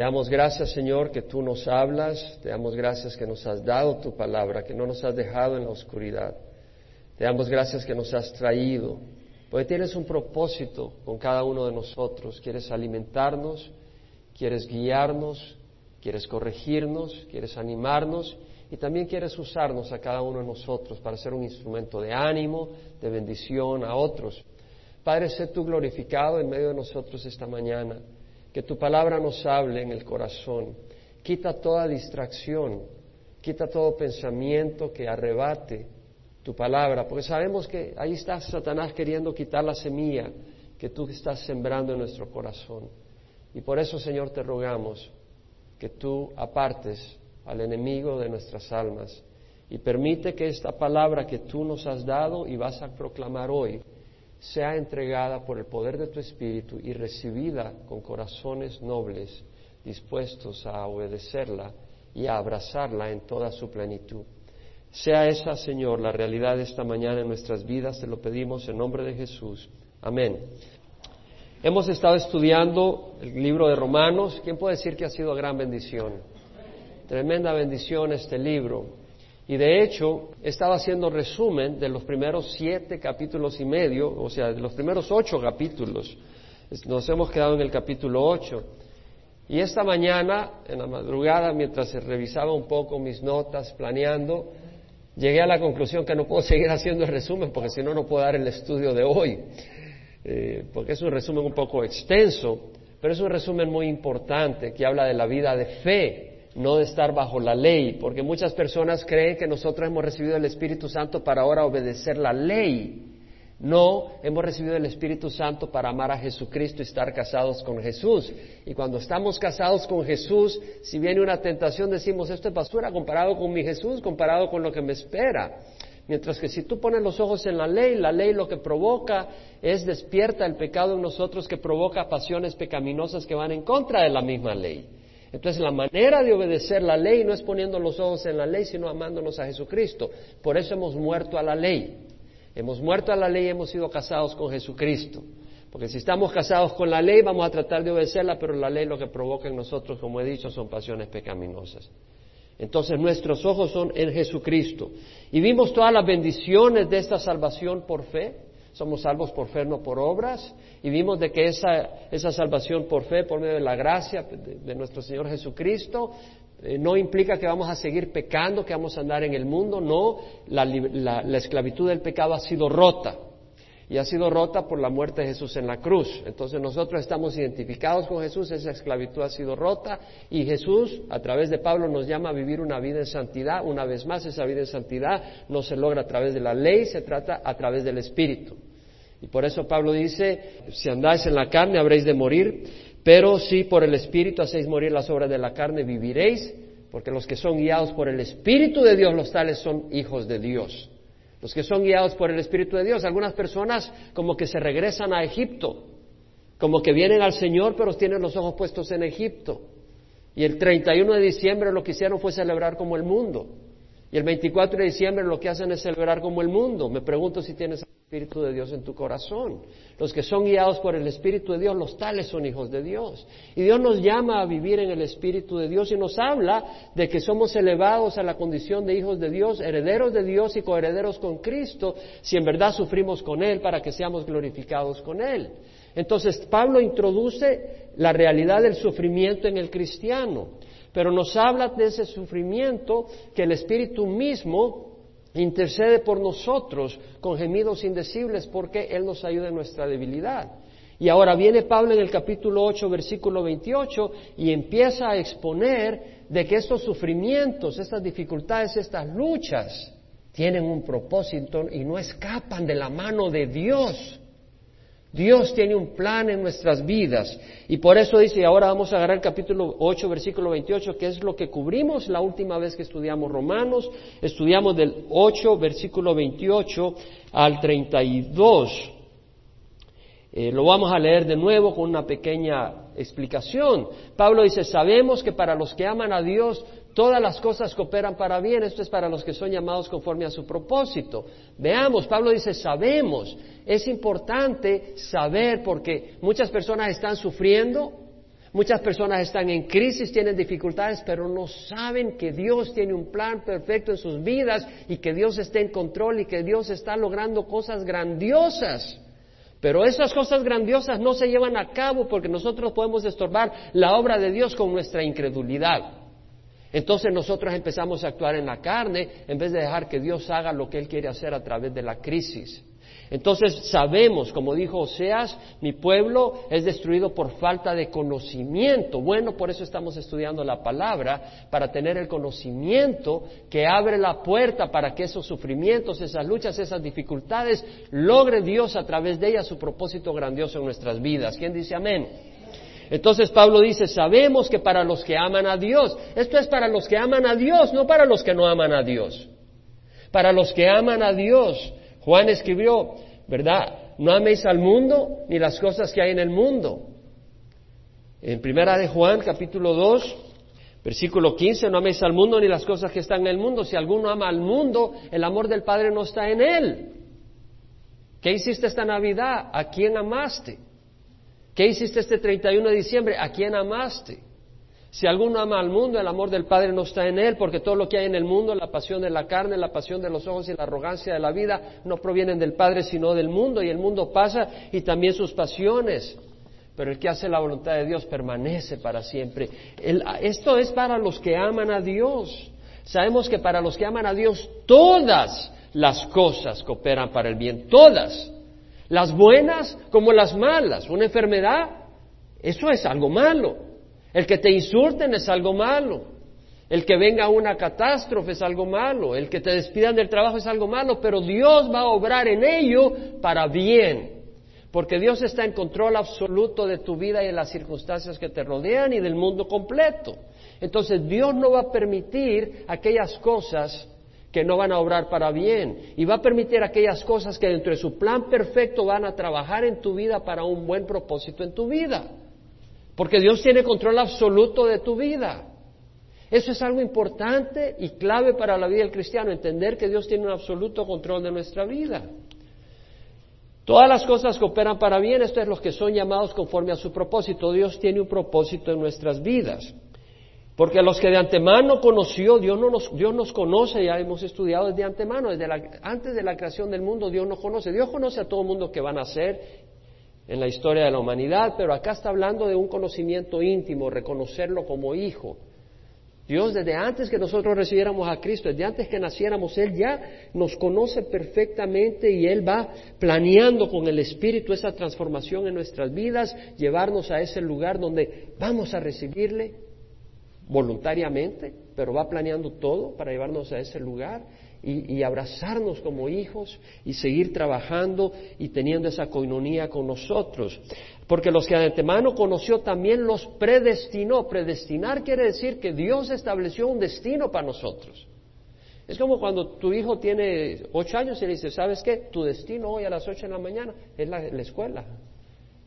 Te damos gracias, Señor, que tú nos hablas, te damos gracias que nos has dado tu palabra, que no nos has dejado en la oscuridad. Te damos gracias que nos has traído, porque tienes un propósito con cada uno de nosotros. Quieres alimentarnos, quieres guiarnos, quieres corregirnos, quieres animarnos y también quieres usarnos a cada uno de nosotros para ser un instrumento de ánimo, de bendición a otros. Padre, sé tú glorificado en medio de nosotros esta mañana, que tu palabra nos hable en el corazón, quita toda distracción, quita todo pensamiento que arrebate tu palabra, porque sabemos que ahí está Satanás queriendo quitar la semilla que tú estás sembrando en nuestro corazón. Y por eso, Señor, te rogamos que tú apartes al enemigo de nuestras almas. Y permite que esta palabra que tú nos has dado y vas a proclamar hoy sea entregada por el poder de tu Espíritu y recibida con corazones nobles, dispuestos a obedecerla y a abrazarla en toda su plenitud. Sea esa, Señor, la realidad de esta mañana en nuestras vidas, te lo pedimos en nombre de Jesús. Amén. Hemos estado estudiando el libro de Romanos. ¿Quién puede decir que ha sido gran bendición? Tremenda bendición este libro. Y de hecho, estaba haciendo resumen de los primeros siete capítulos y medio, o sea, de los primeros ocho capítulos. Nos hemos quedado en el capítulo ocho. Y esta mañana, en la madrugada, mientras revisaba un poco mis notas, planeando, llegué a la conclusión que no puedo seguir haciendo el resumen porque si no, no puedo dar el estudio de hoy. Eh, porque es un resumen un poco extenso, pero es un resumen muy importante que habla de la vida de fe no de estar bajo la ley, porque muchas personas creen que nosotros hemos recibido el Espíritu Santo para ahora obedecer la ley. No, hemos recibido el Espíritu Santo para amar a Jesucristo y estar casados con Jesús. Y cuando estamos casados con Jesús, si viene una tentación, decimos, esto es basura comparado con mi Jesús, comparado con lo que me espera. Mientras que si tú pones los ojos en la ley, la ley lo que provoca es despierta el pecado en nosotros que provoca pasiones pecaminosas que van en contra de la misma ley. Entonces la manera de obedecer la ley no es poniendo los ojos en la ley, sino amándonos a Jesucristo. Por eso hemos muerto a la ley. Hemos muerto a la ley y hemos sido casados con Jesucristo. Porque si estamos casados con la ley, vamos a tratar de obedecerla, pero la ley lo que provoca en nosotros, como he dicho, son pasiones pecaminosas. Entonces nuestros ojos son en Jesucristo. Y vimos todas las bendiciones de esta salvación por fe somos salvos por fe, no por obras, y vimos de que esa, esa salvación por fe, por medio de la gracia de, nuestro Señor Jesucristo, eh, no implica que vamos a seguir pecando, que vamos a andar en el mundo, no, la esclavitud del pecado ha sido rota y ha sido rota por la muerte de Jesús en la cruz. Entonces nosotros estamos identificados con Jesús, esa esclavitud ha sido rota y Jesús a través de Pablo nos llama a vivir una vida en santidad. Una vez más, esa vida en santidad no se logra a través de la ley, se trata a través del Espíritu. Y por eso Pablo dice, si andáis en la carne habréis de morir, pero si por el Espíritu hacéis morir las obras de la carne, viviréis, porque los que son guiados por el Espíritu de Dios, los tales son hijos de Dios los que son guiados por el Espíritu de Dios. Algunas personas como que se regresan a Egipto, como que vienen al Señor pero tienen los ojos puestos en Egipto. Y el 31 de diciembre lo que hicieron fue celebrar como el mundo. Y el 24 de diciembre lo que hacen es celebrar como el mundo. Me pregunto si tienes el Espíritu de Dios en tu corazón. Los que son guiados por el Espíritu de Dios, los tales son hijos de Dios. Y Dios nos llama a vivir en el Espíritu de Dios y nos habla de que somos elevados a la condición de hijos de Dios, herederos de Dios y coherederos con Cristo, si en verdad sufrimos con Él para que seamos glorificados con Él. Entonces, Pablo introduce la realidad del sufrimiento en el cristiano pero nos habla de ese sufrimiento que el Espíritu mismo intercede por nosotros con gemidos indecibles porque Él nos ayuda en nuestra debilidad. Y ahora viene Pablo en el capítulo 8, versículo 28, y empieza a exponer de que estos sufrimientos, estas dificultades, estas luchas, tienen un propósito y no escapan de la mano de Dios. Dios tiene un plan en nuestras vidas. Y por eso dice, y ahora vamos a agarrar el capítulo 8, versículo 28, que es lo que cubrimos la última vez que estudiamos Romanos. Estudiamos del 8, versículo 28 al 32. Eh, lo vamos a leer de nuevo con una pequeña explicación. Pablo dice, sabemos que para los que aman a Dios, Todas las cosas cooperan para bien, esto es para los que son llamados conforme a su propósito. Veamos, Pablo dice, sabemos, es importante saber porque muchas personas están sufriendo, Muchas personas están en crisis, tienen dificultades, pero no saben que Dios tiene un plan perfecto en sus vidas y que Dios está en control y que Dios está logrando cosas grandiosas. Pero esas cosas grandiosas no se llevan a cabo porque nosotros podemos estorbar la obra de Dios con nuestra incredulidad. Entonces nosotros empezamos a actuar en la carne en vez de dejar que Dios haga lo que Él quiere hacer a través de la crisis. Entonces sabemos, como dijo Oseas, mi pueblo es destruido por falta de conocimiento. Bueno, por eso estamos estudiando la palabra, para tener el conocimiento que abre la puerta para que esos sufrimientos, esas luchas, esas dificultades, logre Dios a través de ellas su propósito grandioso en nuestras vidas. ¿Quién dice amén? Entonces Pablo dice, sabemos que para los que aman a Dios, esto es para los que aman a Dios, no para los que no aman a Dios. Para los que aman a Dios, Juan escribió, ¿verdad? No améis al mundo ni las cosas que hay en el mundo. En primera de Juan, capítulo 2, versículo 15, no améis al mundo ni las cosas que están en el mundo. Si alguno ama al mundo, el amor del Padre no está en él. ¿Qué hiciste esta Navidad? ¿A quién amaste? ¿Qué hiciste este 31 de diciembre? ¿A quién amaste? Si alguno ama al mundo, el amor del Padre no está en él, porque todo lo que hay en el mundo, la pasión de la carne, la pasión de los ojos y la arrogancia de la vida, no provienen del Padre, sino del mundo, y el mundo pasa y también sus pasiones. Pero el que hace la voluntad de Dios permanece para siempre. esto es para los que aman a Dios. Sabemos que para los que aman a Dios todas las cosas cooperan para el bien, todas. Las buenas como las malas. Una enfermedad, eso es algo malo. El que te insulten es algo malo. El que venga una catástrofe es algo malo. El que te despidan del trabajo es algo malo. Pero Dios va a obrar en ello para bien. Porque Dios está en control absoluto de tu vida y de las circunstancias que te rodean y del mundo completo. Entonces Dios no va a permitir aquellas cosas que no van a obrar para bien y va a permitir aquellas cosas que dentro de su plan perfecto van a trabajar en tu vida para un buen propósito en tu vida. Porque Dios tiene control absoluto de tu vida. Eso es algo importante y clave para la vida del cristiano, entender que Dios tiene un absoluto control de nuestra vida. Todas las cosas que operan para bien, esto es los que son llamados conforme a su propósito. Dios tiene un propósito en nuestras vidas. Porque a los que de antemano conoció, Dios, no nos, Dios nos conoce, ya hemos estudiado desde antemano, desde antes de la creación del mundo, Dios nos conoce. Dios conoce a todo mundo que van a ser en la historia de la humanidad, pero acá está hablando de un conocimiento íntimo, reconocerlo como hijo. Dios desde antes que nosotros recibiéramos a Cristo, desde antes que naciéramos, Él ya nos conoce perfectamente y Él va planeando con el Espíritu esa transformación en nuestras vidas, llevarnos a ese lugar donde vamos a recibirle voluntariamente, pero va planeando todo para llevarnos a ese lugar y, abrazarnos como hijos y seguir trabajando y teniendo esa coinonía con nosotros. Porque los que de antemano conoció también los predestinó. Predestinar quiere decir que Dios estableció un destino para nosotros. Es como cuando tu hijo tiene ocho años y le dice, ¿sabes qué? Tu destino hoy a las ocho de la mañana es la escuela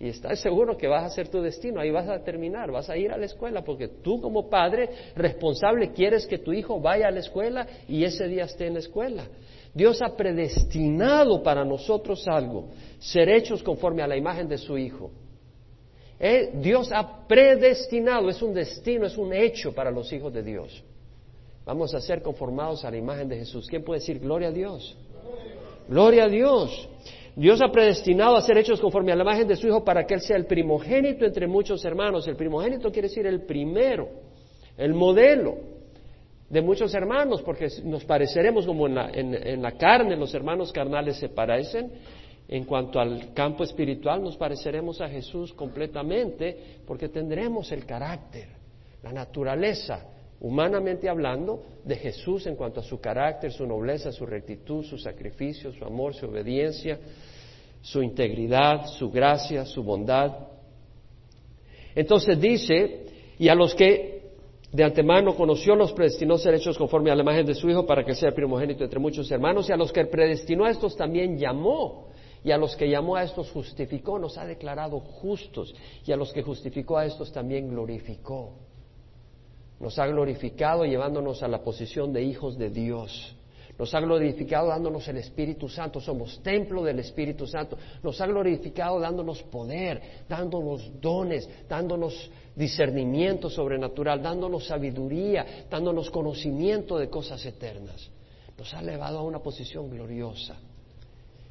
y estás seguro que vas a ser tu destino, ahí vas a terminar, vas a ir a la escuela, porque tú como padre responsable quieres que tu hijo vaya a la escuela y ese día esté en la escuela. Dios ha predestinado para nosotros algo, ser hechos conforme a la imagen de su Hijo. Eh, Dios ha predestinado, es un destino, es un hecho para los hijos de Dios. Vamos a ser conformados a la imagen de Jesús. ¿Quién puede decir gloria a Dios? Gloria a Dios. Dios ha predestinado a ser hechos conforme a la imagen de su Hijo para que Él sea el primogénito entre muchos hermanos. El primogénito quiere decir el primero, el modelo de muchos hermanos, porque nos pareceremos como en la, en la carne, los hermanos carnales se parecen. En cuanto al campo espiritual, nos pareceremos a Jesús completamente, porque tendremos el carácter, la naturaleza, humanamente hablando, de Jesús en cuanto a su carácter, su nobleza, su rectitud, su sacrificio, su amor, su obediencia, su integridad, su gracia, su bondad. Entonces dice, y a los que de antemano conoció, los predestinó ser hechos conforme a la imagen de su Hijo para que sea primogénito entre muchos hermanos, y a los que predestinó a estos también llamó, y a los que llamó a estos justificó, nos ha declarado justos, y a los que justificó a estos también glorificó nos ha glorificado llevándonos a la posición de hijos de Dios. Nos ha glorificado dándonos el Espíritu Santo. Somos templo del Espíritu Santo. Nos ha glorificado dándonos poder, dándonos dones, dándonos discernimiento sobrenatural, dándonos sabiduría, dándonos conocimiento de cosas eternas. Nos ha elevado a una posición gloriosa.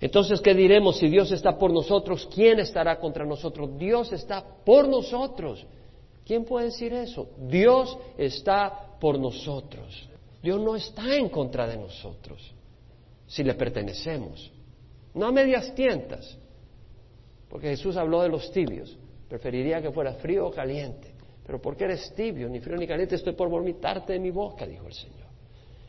Entonces, ¿qué diremos? Si Dios está por nosotros, ¿quién estará contra nosotros? Dios está por nosotros. ¿Quién puede decir eso? Dios está por nosotros. Dios no está en contra de nosotros si le pertenecemos. No a medias tientas, porque Jesús habló de los tibios. Preferiría que fuera frío o caliente. Pero porque eres tibio, ni frío ni caliente, estoy por vomitarte de mi boca, dijo el Señor.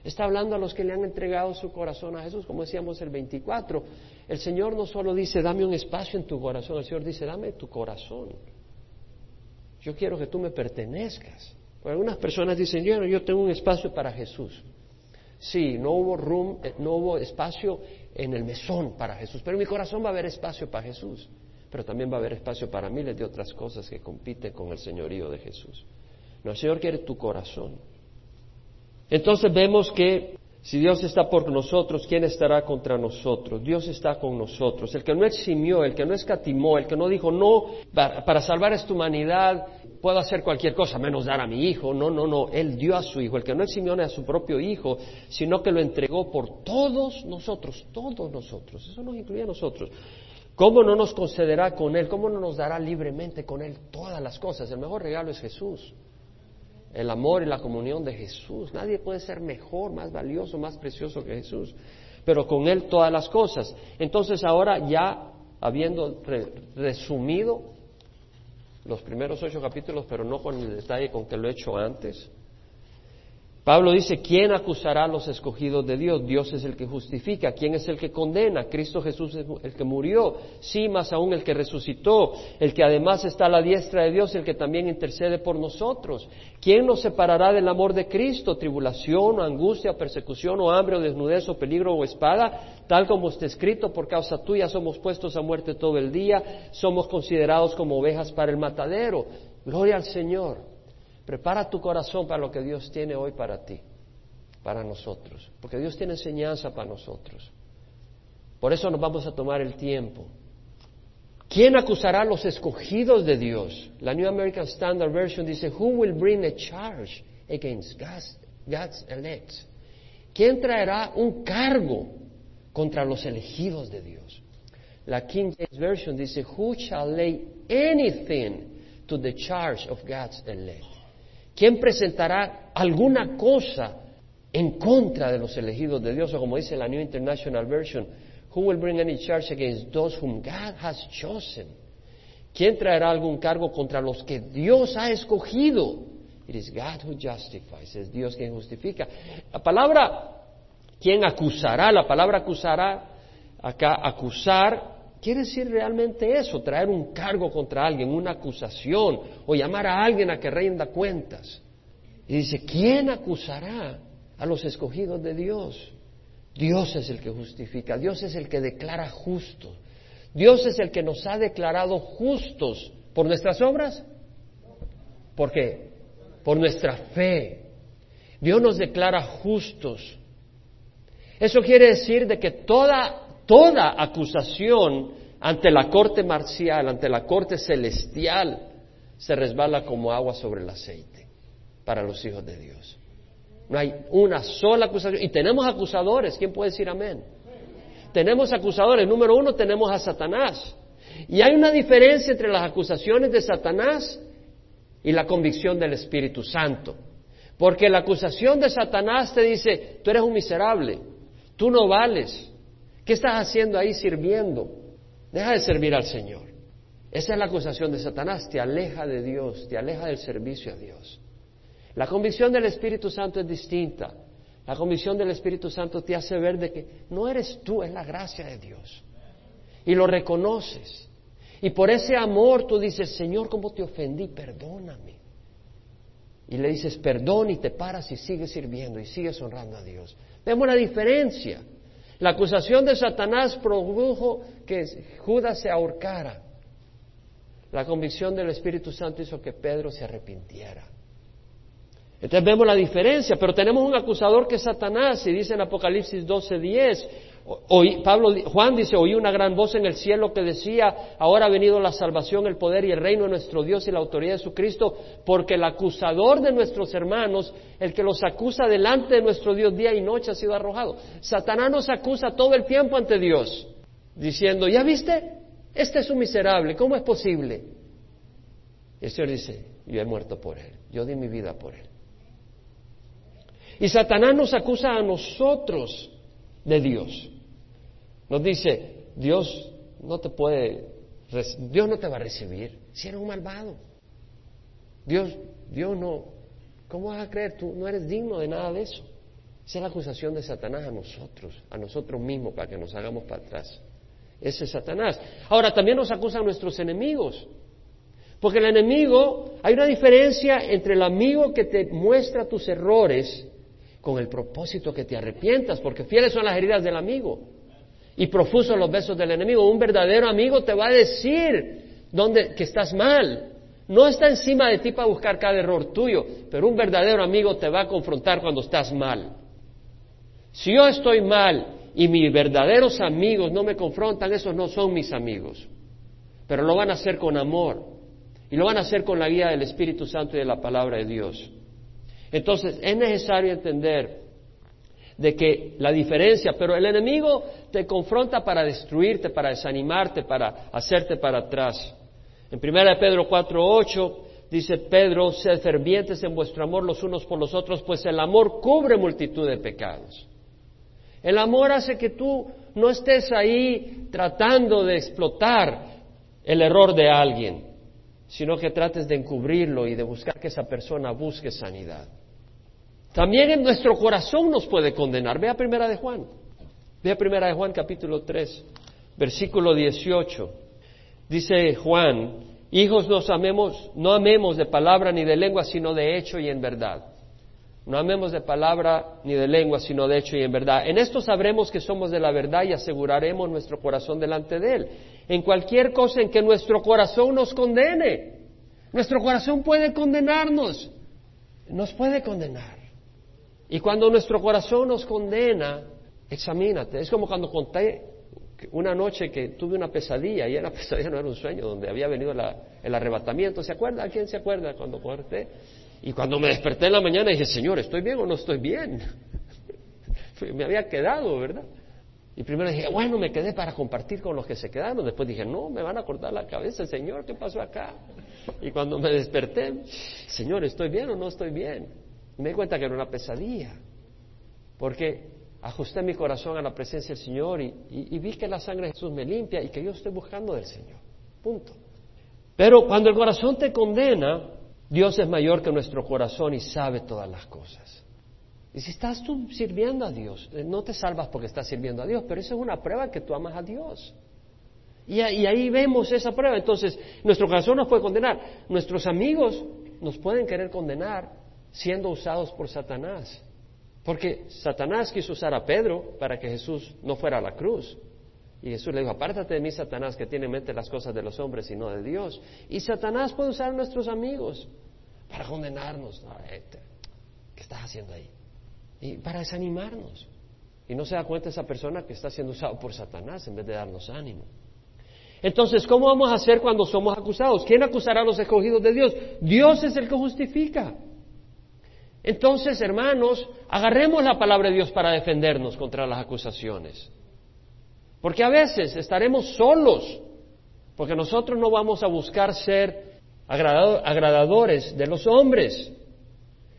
Está hablando a los que le han entregado su corazón a Jesús, como decíamos el 24. El Señor no solo dice, dame un espacio en tu corazón, el Señor dice, dame tu corazón. Yo quiero que tú me pertenezcas. algunas personas dicen, yo, yo tengo un espacio para Jesús. Sí, no hubo room, eh, no hubo espacio en el mesón para Jesús, pero en mi corazón va a haber espacio para Jesús. Pero también va a haber espacio para miles de otras cosas que compiten con el señorío de Jesús. No, el Señor quiere tu corazón. Entonces vemos que si Dios está por nosotros, ¿quién estará contra nosotros? Dios está con nosotros. El que no eximió, el que no escatimó, el que no dijo, no, para salvar esta humanidad puedo hacer cualquier cosa, menos dar a mi hijo. No, no, no. Él dio a su hijo. El que no eximió a su propio hijo, sino que lo entregó por todos nosotros, todos nosotros. Eso nos incluye a nosotros. ¿Cómo no nos concederá con Él? ¿Cómo no nos dará libremente con Él todas las cosas? El mejor regalo es Jesús el amor y la comunión de Jesús. Nadie puede ser mejor, más valioso, más precioso que Jesús. Pero con Él todas las cosas. Entonces ahora ya habiendo resumido los primeros ocho capítulos, pero no con el detalle con que lo he hecho antes, Pablo dice, ¿quién acusará a los escogidos de Dios? Dios es el que justifica. ¿Quién es el que condena? Cristo Jesús es el que murió. Sí, más aún el que resucitó, el que además está a la diestra de Dios, el que también intercede por nosotros. ¿Quién nos separará del amor de Cristo? ¿Tribulación, o angustia, persecución, o hambre, o desnudez, o peligro, o espada? Tal como está escrito, por causa tuya somos puestos a muerte todo el día, somos considerados como ovejas para el matadero. Gloria al Señor. Prepara tu corazón para lo que Dios tiene hoy para ti, para nosotros, porque Dios tiene enseñanza para nosotros. Por eso nos vamos a tomar el tiempo. ¿Quién acusará a los escogidos de Dios? La New American Standard Version dice, Who will bring a charge against God's, elect? ¿Quién traerá un cargo contra los elegidos de Dios? La King James Version dice, Who shall lay anything to the charge of God's elect? ¿Quién presentará alguna cosa en contra de los elegidos de Dios? O como dice la New International Version, Who will bring any charge against those whom God has chosen? ¿Quién traerá algún cargo contra los que Dios ha escogido? It is God who justifies, es Dios quien justifica. La palabra, ¿quién acusará? La palabra acusará, acá acusar, quiere decir realmente eso, traer un cargo contra alguien, una acusación, o llamar a alguien a que rinda cuentas. Y dice, ¿quién acusará a los escogidos de Dios? Dios es el que justifica, Dios es el que declara justo. Dios es el que nos ha declarado justos por nuestras obras. ¿Por qué? Por nuestra fe. Dios nos declara justos. Eso quiere decir de que toda toda acusación ante la corte marcial, ante la corte celestial, se resbala como agua sobre el aceite para los hijos de Dios. No hay una sola acusación. Y tenemos acusadores. ¿Quién puede decir amén? Tenemos acusadores. Número uno, tenemos a Satanás. Y hay una diferencia entre las acusaciones de Satanás y la convicción del Espíritu Santo. Porque la acusación de Satanás te dice, tú eres un miserable, tú no vales, ¿Qué estás haciendo ahí sirviendo? Deja de servir al Señor. Esa es la acusación de Satanás, te aleja de Dios, te aleja del servicio a Dios. La convicción del Espíritu Santo es distinta. La convicción del Espíritu Santo te hace ver de que no eres tú, es la gracia de Dios. Y lo reconoces. Y por ese amor tú dices, Señor, ¿cómo te ofendí? Perdóname. Y le dices perdón y te paras y sigues sirviendo y sigues honrando a Dios. Vemos la diferencia. La acusación de Satanás produjo que Judas se ahorcara. La convicción del Espíritu Santo hizo que Pedro se arrepintiera. Entonces vemos la diferencia, pero tenemos un acusador que es Satanás, y dice en Apocalipsis 12:10, Pablo, Juan dice, oí una gran voz en el cielo que decía, ahora ha venido la salvación, el poder y el reino de nuestro Dios y la autoridad de Jesucristo, porque el acusador de nuestros hermanos, el que los acusa delante de nuestro Dios día y noche, ha sido arrojado. Satanás nos acusa todo el tiempo ante Dios, diciendo, ¿ya viste? Este es un miserable, ¿cómo es posible? Y el Señor dice, yo he muerto por él, yo di mi vida por él. Y Satanás nos acusa a nosotros de Dios. Nos dice, Dios no te puede, Dios no te va a recibir si eres un malvado. Dios, Dios no, ¿cómo vas a creer? Tú no eres digno de nada de eso. Esa es la acusación de Satanás a nosotros, a nosotros mismos, para que nos hagamos para atrás. Ese es Satanás. Ahora, también nos acusan nuestros enemigos. Porque el enemigo, hay una diferencia entre el amigo que te muestra tus errores con el propósito que te arrepientas, porque fieles son las heridas del amigo y profusos los besos del enemigo. Un verdadero amigo te va a decir dónde, que estás mal. No está encima de ti para buscar cada error tuyo, pero un verdadero amigo te va a confrontar cuando estás mal. Si yo estoy mal y mis verdaderos amigos no me confrontan, esos no son mis amigos, pero lo van a hacer con amor y lo van a hacer con la guía del Espíritu Santo y de la palabra de Dios. Entonces es necesario entender de que la diferencia, pero el enemigo te confronta para destruirte, para desanimarte, para hacerte para atrás. En 1 Pedro 4:8 dice Pedro, sed fervientes en vuestro amor los unos por los otros, pues el amor cubre multitud de pecados. El amor hace que tú no estés ahí tratando de explotar el error de alguien, sino que trates de encubrirlo y de buscar que esa persona busque sanidad. También en nuestro corazón nos puede condenar. Vea primera de Juan. Vea primera de Juan capítulo 3, versículo 18. Dice Juan, hijos nos amemos, no amemos de palabra ni de lengua, sino de hecho y en verdad. No amemos de palabra ni de lengua, sino de hecho y en verdad. En esto sabremos que somos de la verdad y aseguraremos nuestro corazón delante de Él. En cualquier cosa en que nuestro corazón nos condene. Nuestro corazón puede condenarnos. Nos puede condenar. Y cuando nuestro corazón nos condena, examínate. Es como cuando conté una noche que tuve una pesadilla, y era pesadilla, no era un sueño, donde había venido el arrebatamiento. ¿Se acuerda? ¿Quién se acuerda cuando corté? Y cuando me desperté en la mañana dije, Señor, ¿estoy bien o no estoy bien? me había quedado, ¿verdad? Y primero dije, bueno, me quedé para compartir con los que se quedaron. Después dije, no, me van a cortar la cabeza, Señor, ¿qué pasó acá? Y cuando me desperté, Señor, ¿estoy bien o no estoy bien? Y me di cuenta que era una pesadilla, porque ajusté mi corazón a la presencia del Señor y, vi que la sangre de Jesús me limpia y que yo estoy buscando del Señor. Punto. Pero cuando el corazón te condena, Dios es mayor que nuestro corazón y sabe todas las cosas. Y si estás tú sirviendo a Dios, eh, no te salvas porque estás sirviendo a Dios, pero eso es una prueba que tú amas a Dios. y ahí vemos esa prueba. Entonces, nuestro corazón nos puede condenar. Nuestros amigos nos pueden querer condenar siendo usados por Satanás. Porque Satanás quiso usar a Pedro para que Jesús no fuera a la cruz. Y Jesús le dijo, apártate de mí, Satanás, que tiene en mente las cosas de los hombres y no de Dios. Y Satanás puede usar a nuestros amigos para condenarnos. Este, ¿Qué estás haciendo ahí? Y para desanimarnos. Y no se da cuenta esa persona que está siendo usado por Satanás en vez de darnos ánimo. Entonces, ¿cómo vamos a hacer cuando somos acusados? ¿Quién acusará a los escogidos de Dios? Dios es el que justifica. Entonces, hermanos, agarremos la palabra de Dios para defendernos contra las acusaciones. Porque a veces estaremos solos, porque nosotros no vamos a buscar ser agradadores de los hombres.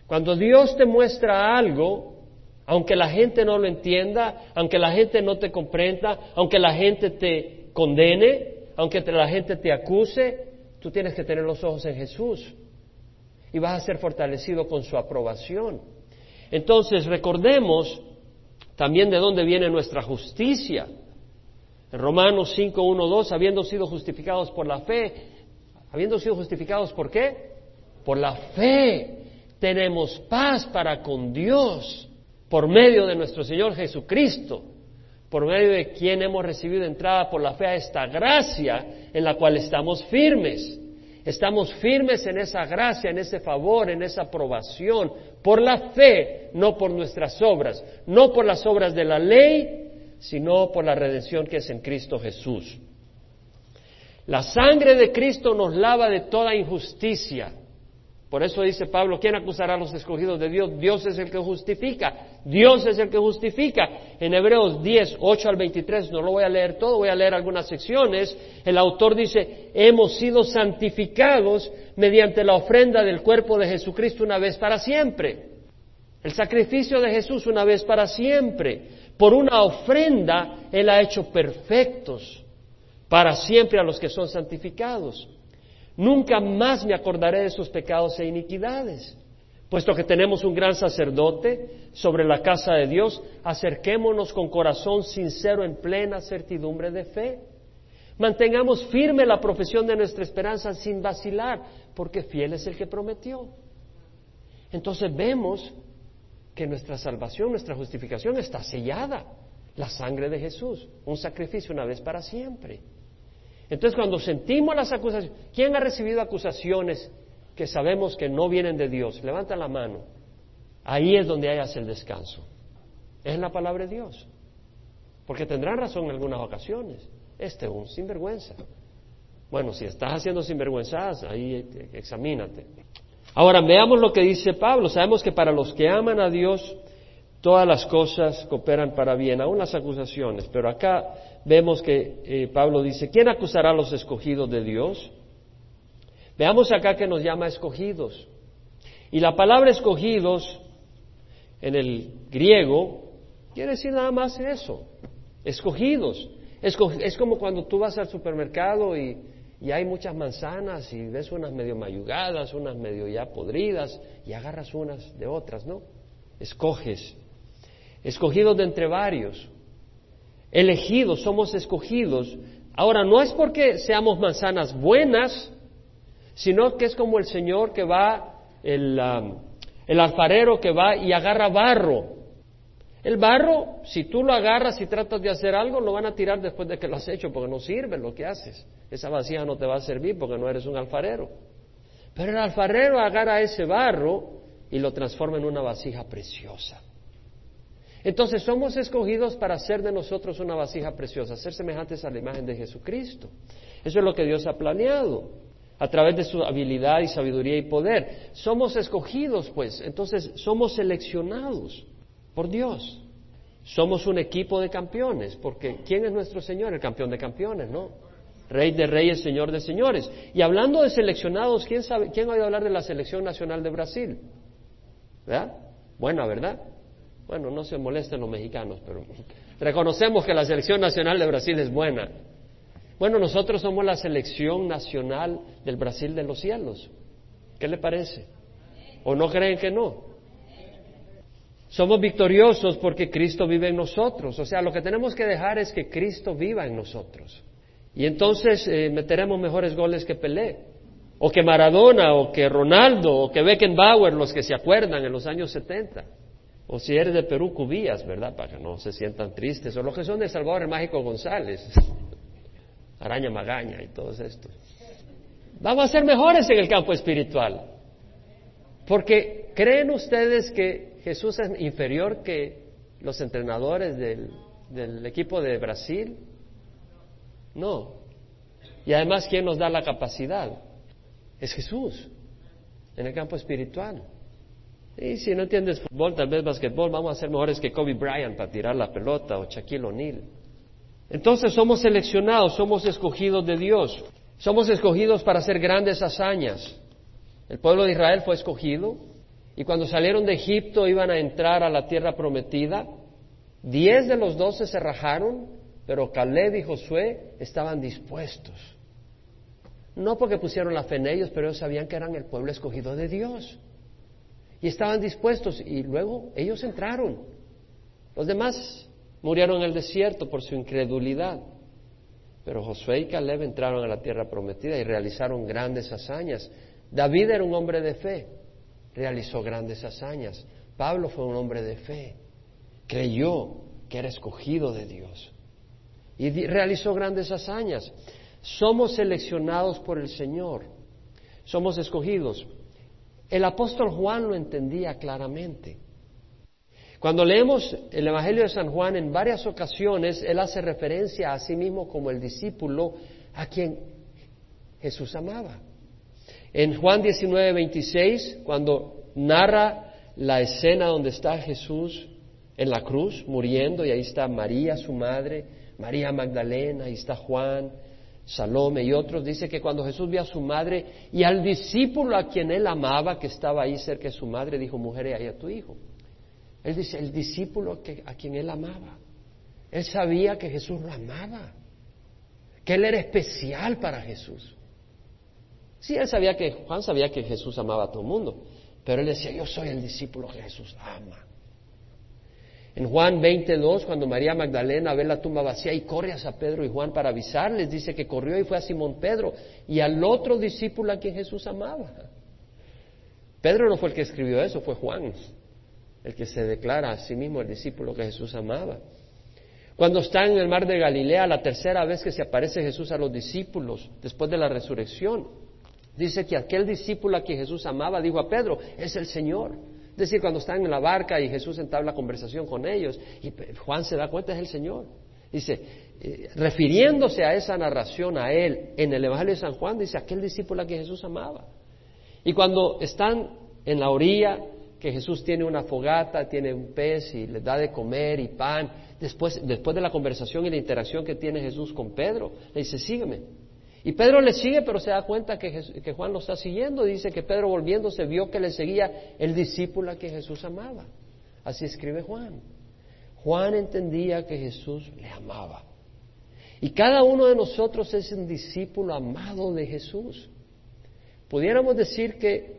Cuando Dios te muestra algo, aunque la gente no lo entienda, aunque la gente no te comprenda, aunque la gente te condene, aunque la gente te acuse, tú tienes que tener los ojos en Jesús y vas a ser fortalecido con su aprobación. Entonces, recordemos también de dónde viene nuestra justicia. En Romanos 5, 1, 2, habiendo sido justificados por la fe, habiendo sido justificados por qué? Por la fe, tenemos paz para con Dios por medio de nuestro Señor Jesucristo, por medio de quien hemos recibido entrada por la fe a esta gracia en la cual estamos firmes. Estamos firmes en esa gracia, en ese favor, en esa aprobación, por la fe, no por nuestras obras, no por las obras de la ley, sino por la redención que es en Cristo Jesús. La sangre de Cristo nos lava de toda injusticia. Por eso dice Pablo, ¿quién acusará a los escogidos de Dios? Dios es el que justifica. Dios es el que justifica. En Hebreos 10, 8 al 23, no lo voy a leer todo, voy a leer algunas secciones. El autor dice, hemos sido santificados mediante la ofrenda del cuerpo de Jesucristo una vez para siempre. El sacrificio de Jesús una vez para siempre. Por una ofrenda Él ha hecho perfectos para siempre a los que son santificados. Nunca más me acordaré de sus pecados e iniquidades. Puesto que tenemos un gran sacerdote sobre la casa de Dios, acerquémonos con corazón sincero en plena certidumbre de fe. Mantengamos firme la profesión de nuestra esperanza sin vacilar, porque fiel es el que prometió. Entonces vemos que nuestra salvación, nuestra justificación está sellada. La sangre de Jesús, un sacrificio una vez para siempre. Entonces, cuando sentimos las acusaciones, ¿quién ha recibido acusaciones que sabemos que no vienen de Dios? Levanta la mano. Ahí es donde hayas el descanso. Es la palabra de Dios. Porque tendrán razón en algunas ocasiones. Este es un sinvergüenza. Bueno, si estás haciendo sinvergüenzas, ahí examínate. Ahora veamos lo que dice Pablo. Sabemos que para los que aman a Dios, todas las cosas cooperan para bien, aún las acusaciones. Pero acá vemos que eh, Pablo dice, ¿quién acusará a los escogidos de Dios? Veamos acá que nos llama escogidos. Y la palabra escogidos en el griego quiere decir nada más eso, escogidos. es como cuando tú vas al supermercado y, y, hay muchas manzanas y ves unas medio mayugadas, unas medio ya podridas y agarras unas de otras, ¿no? Escoges escogidos de entre varios, elegidos, somos escogidos. Ahora, no es porque seamos manzanas buenas, sino que es como el Señor que va, el, el alfarero que va y agarra barro. El barro, si tú lo agarras y tratas de hacer algo, lo van a tirar después de que lo has hecho, porque no sirve lo que haces. Esa vasija no te va a servir porque no eres un alfarero. Pero el alfarero agarra ese barro y lo transforma en una vasija preciosa. Entonces somos escogidos para hacer de nosotros una vasija preciosa, ser semejantes a la imagen de Jesucristo. Eso es lo que Dios ha planeado a través de su habilidad y sabiduría y poder. Somos escogidos, pues, entonces somos seleccionados por Dios. Somos un equipo de campeones, porque ¿quién es nuestro Señor? El campeón de campeones, ¿no? Rey de reyes, Señor de señores. Y hablando de seleccionados, ¿quién, sabe, quién ha oído hablar de la selección nacional de Brasil? ¿Verdad? Buena, ¿verdad? Bueno, no se molesten los mexicanos, pero reconocemos que la selección nacional de Brasil es buena. Bueno, nosotros somos la selección nacional del Brasil de los cielos. ¿Qué le parece? ¿O no creen que no? Somos victoriosos porque Cristo vive en nosotros. O sea, lo que tenemos que dejar es que Cristo viva en nosotros. Y entonces eh, meteremos mejores goles que Pelé, o que Maradona, o que Ronaldo, o que Beckenbauer, los que se acuerdan en los años 70. O si eres de Perú, Cubías, ¿verdad? Para que no se sientan tristes. O los que son de Salvador, el Mágico González, Araña Magaña y todos estos. Vamos a ser mejores en el campo espiritual. Porque ¿creen ustedes que Jesús es inferior que los entrenadores del, del equipo de Brasil? No. Y además, ¿quién nos da la capacidad? Es Jesús en el campo espiritual. Y si no entiendes fútbol, tal vez basquetbol, vamos a ser mejores que Kobe Bryant para tirar la pelota o Shaquille O'Neal. Entonces somos seleccionados, somos escogidos de Dios, somos escogidos para hacer grandes hazañas. El pueblo de Israel fue escogido y cuando salieron de Egipto iban a entrar a la tierra prometida. Diez de los doce se rajaron, pero Caleb y Josué estaban dispuestos. No porque pusieron la fe en ellos, pero ellos sabían que eran el pueblo escogido de Dios y estaban dispuestos y luego ellos entraron. Los demás murieron en el desierto por su incredulidad. Pero Josué y Caleb entraron a la tierra prometida y realizaron grandes hazañas. David era un hombre de fe, realizó grandes hazañas. Pablo fue un hombre de fe, creyó que era escogido de Dios y realizó grandes hazañas. Somos seleccionados por el Señor. somos escogidos. El apóstol Juan lo entendía claramente. Cuando leemos el Evangelio de San Juan en varias ocasiones, él hace referencia a sí mismo como el discípulo a quien Jesús amaba. En Juan 19, 26, cuando narra la escena donde está Jesús en la cruz muriendo y ahí está María, su madre, María Magdalena, ahí está Juan, Salome y otros, dice que cuando Jesús vio a su madre y al discípulo a quien él amaba, que estaba ahí cerca de su madre, dijo, mujer, ahí a tu hijo. Él dice, el discípulo a quien él amaba. Él sabía que Jesús lo amaba, que él era especial para Jesús. Sí, él sabía que, Juan sabía que Jesús amaba a todo el mundo, pero él decía, yo soy el discípulo que Jesús ama. En Juan 22, cuando María Magdalena ve la tumba vacía y corre hacia Pedro y Juan para avisarles, dice que corrió y fue a Simón Pedro y al otro discípulo a quien Jesús amaba. Pedro no fue el que escribió eso, fue Juan, el que se declara a sí mismo el discípulo que Jesús amaba. Cuando está en el mar de Galilea, la tercera vez que se aparece Jesús a los discípulos después de la resurrección, dice que aquel discípulo a quien Jesús amaba dijo a Pedro, es el Señor. Es decir, cuando están en la barca y Jesús entabla conversación con ellos y Juan se da cuenta es el Señor. Dice, eh, refiriéndose a esa narración a él en el Evangelio de San Juan, dice aquel discípulo a quien Jesús amaba. Y cuando están en la orilla, que Jesús tiene una fogata, tiene un pez y les da de comer y pan, después, después de la conversación y la interacción que tiene Jesús con Pedro, le dice, sígueme. Y Pedro le sigue, pero se da cuenta que, Juan lo está siguiendo. Dice que Pedro volviéndose vio que le seguía el discípulo a que Jesús amaba. Así escribe Juan. Juan entendía que Jesús le amaba. Y cada uno de nosotros es un discípulo amado de Jesús. Pudiéramos decir que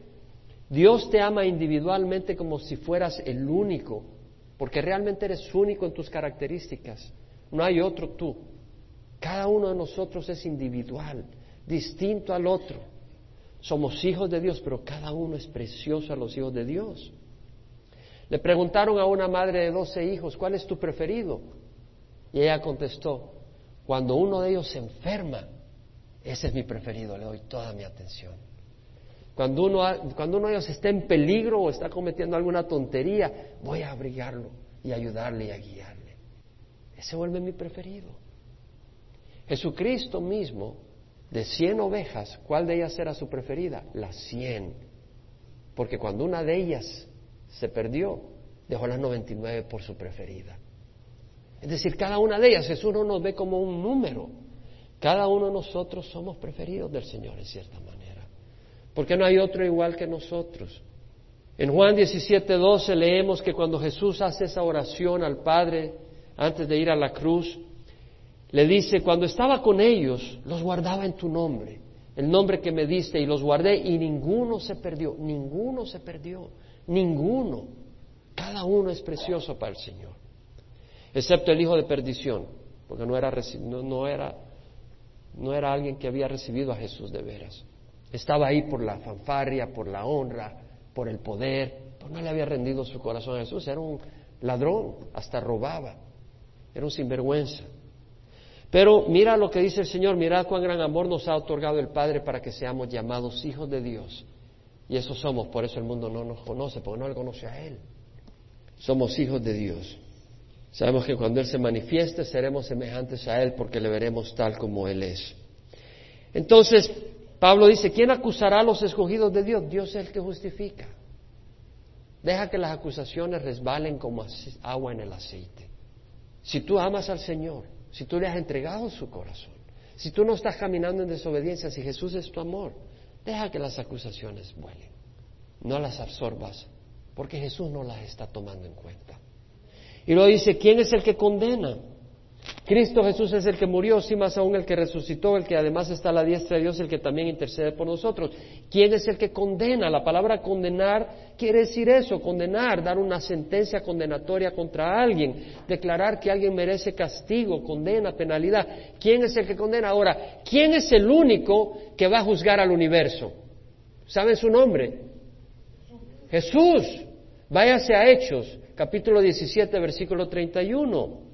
Dios te ama individualmente como si fueras el único, porque realmente eres único en tus características. No hay otro tú. Cada uno de nosotros es individual, distinto al otro. Somos hijos de Dios, pero cada uno es precioso a los hijos de Dios. Le preguntaron a una madre de doce hijos, ¿cuál es tu preferido? Y ella contestó, cuando uno de ellos se enferma, ese es mi preferido, le doy toda mi atención. Cuando uno, cuando uno de ellos está en peligro o está cometiendo alguna tontería, voy a abrigarlo y ayudarle y a guiarle. Ese vuelve mi preferido. Jesucristo mismo, de cien ovejas, ¿cuál de ellas era su preferida? Las cien. Porque cuando una de ellas se perdió, dejó las noventa y nueve por su preferida. Es decir, cada una de ellas, Jesús no nos ve como un número. Cada uno de nosotros somos preferidos del Señor en cierta manera. Porque no hay otro igual que nosotros. En Juan 17, 12 leemos que cuando Jesús hace esa oración al Padre antes de ir a la cruz, le dice, cuando estaba con ellos, los guardaba en tu nombre, el nombre que me diste, y los guardé, y ninguno se perdió, ninguno se perdió, ninguno. Cada uno es precioso para el Señor, excepto el hijo de perdición, porque no era, no, era, no era alguien que había recibido a Jesús de veras. Estaba ahí por la fanfarria, por la honra, por el poder, pero no le había rendido su corazón a Jesús, era un ladrón, hasta robaba, era un sinvergüenza. Pero mira lo que dice el Señor, mira cuán gran amor nos ha otorgado el Padre para que seamos llamados hijos de Dios. Y eso somos, por eso el mundo no nos conoce, porque no le conoce a Él. Somos hijos de Dios. Sabemos que cuando Él se manifieste seremos semejantes a Él porque le veremos tal como Él es. Entonces, Pablo dice, ¿quién acusará a los escogidos de Dios? Dios es el que justifica. Deja que las acusaciones resbalen como agua en el aceite. Si tú amas al Señor, si tú le has entregado su corazón, si tú no estás caminando en desobediencia, si Jesús es tu amor, deja que las acusaciones vuelen, no las absorbas, porque Jesús no las está tomando en cuenta. Y luego dice, ¿quién es el que condena? Cristo Jesús es el que murió, sí más aún el que resucitó, el que además está a la diestra de Dios, el que también intercede por nosotros. ¿Quién es el que condena? La palabra condenar quiere decir eso, condenar, dar una sentencia condenatoria contra alguien, declarar que alguien merece castigo, condena, penalidad. ¿Quién es el que condena? Ahora, ¿quién es el único que va a juzgar al universo? ¿Saben su nombre? Jesús. Váyase a Hechos, capítulo 17, versículo 31.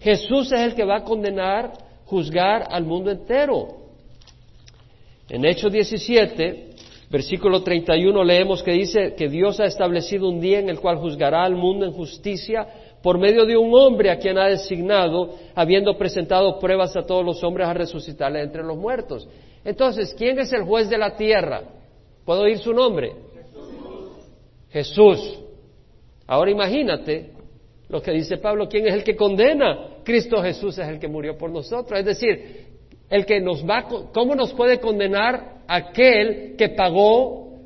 Jesús es el que va a condenar, juzgar al mundo entero. En Hechos 17, versículo 31, leemos que dice que Dios ha establecido un día en el cual juzgará al mundo en justicia por medio de un hombre a quien ha designado, habiendo presentado pruebas a todos los hombres a resucitarle entre los muertos. Entonces, ¿quién es el juez de la tierra? ¿Puedo oír su nombre? Jesús. Ahora imagínate lo que dice Pablo, ¿quién es el que condena? Cristo Jesús es el que murió por nosotros. Es decir, el que nos va, ¿cómo nos puede condenar aquel que pagó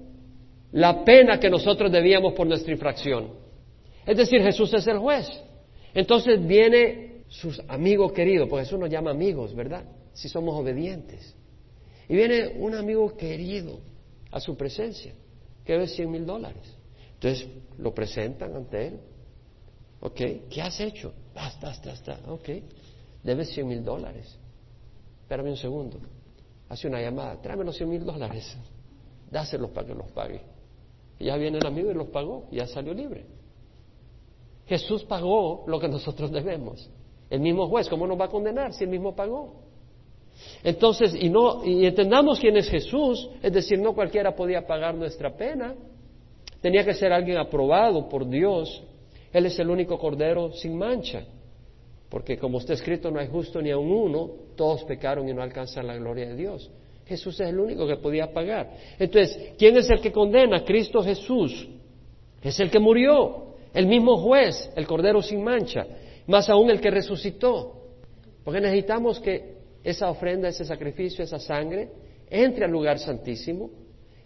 la pena que nosotros debíamos por nuestra infracción? Es decir, Jesús es el juez. Entonces viene sus amigos queridos, porque Jesús nos llama amigos, ¿verdad? Si somos obedientes. Y viene un amigo querido a su presencia, que debe cien mil dólares. Entonces lo presentan ante él. ¿Ok? ¿Qué has hecho? Basta, basta, basta. Ok. Debes cien mil dólares. Espérame un segundo. Hace una llamada. Tráeme los cien mil dólares. Dáselos para que los pague. Y ya viene el amigo y los pagó. Y ya salió libre. Jesús pagó lo que nosotros debemos. El mismo juez, ¿cómo nos va a condenar si él mismo pagó? Entonces, y no, y entendamos quién es Jesús, es decir, no cualquiera podía pagar nuestra pena. Tenía que ser alguien aprobado por Dios. Él es el único cordero sin mancha. Porque como está escrito, no hay justo ni a un uno, todos pecaron y no alcanzan la gloria de Dios. Jesús es el único que podía pagar. Entonces, ¿quién es el que condena? Cristo Jesús. Es el que murió, el mismo juez, el cordero sin mancha, más aún el que resucitó. Porque necesitamos que esa ofrenda, ese sacrificio, esa sangre, entre al lugar santísimo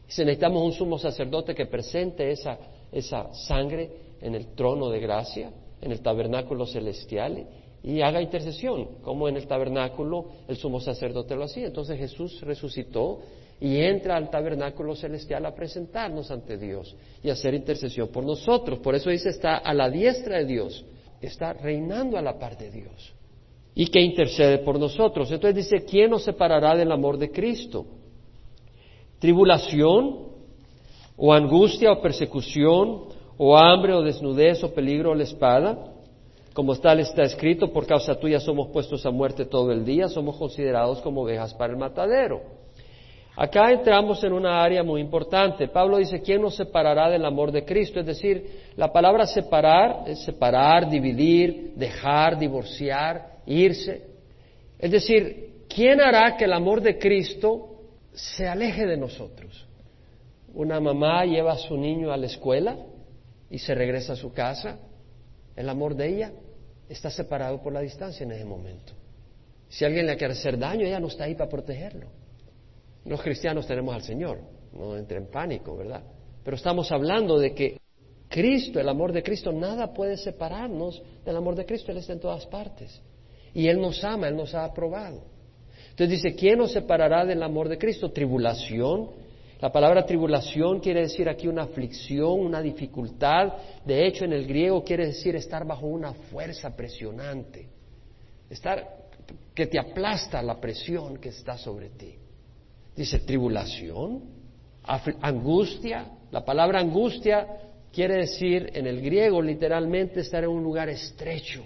si necesitamos un sumo sacerdote que presente esa, esa sangre en el trono de gracia, en el tabernáculo celestial, y haga intercesión, como en el tabernáculo el sumo sacerdote lo hacía. Entonces Jesús resucitó y entra al tabernáculo celestial a presentarnos ante Dios y hacer intercesión por nosotros. Por eso dice, está a la diestra de Dios, está reinando a la par de Dios y que intercede por nosotros. Entonces dice, ¿quién nos separará del amor de Cristo? tribulación, o angustia, o persecución, o hambre, o desnudez, o peligro, o la espada. Como tal está escrito, por causa tuya somos puestos a muerte todo el día, somos considerados como ovejas para el matadero. Acá entramos en una área muy importante. Pablo dice, ¿quién nos separará del amor de Cristo? Es decir, la palabra separar es separar, dividir, dejar, divorciar, irse. Es decir, ¿quién hará que el amor de Cristo se aleje de nosotros. Una mamá lleva a su niño a la escuela y se regresa a su casa. El amor de ella está separado por la distancia en ese momento. Si alguien le quiere hacer daño, ella no está ahí para protegerlo. Los cristianos tenemos al Señor, no entre en pánico, ¿verdad? Pero estamos hablando de que Cristo, el amor de Cristo, nada puede separarnos del amor de Cristo, Él está en todas partes. Y Él nos ama, Él nos ha aprobado. Entonces dice, ¿quién nos separará del amor de Cristo? Tribulación. La palabra tribulación quiere decir aquí una aflicción, una dificultad. De hecho, en el griego quiere decir estar bajo una fuerza presionante. Estar que te aplasta la presión que está sobre ti. Dice tribulación, angustia. La palabra angustia quiere decir en el griego literalmente estar en un lugar estrecho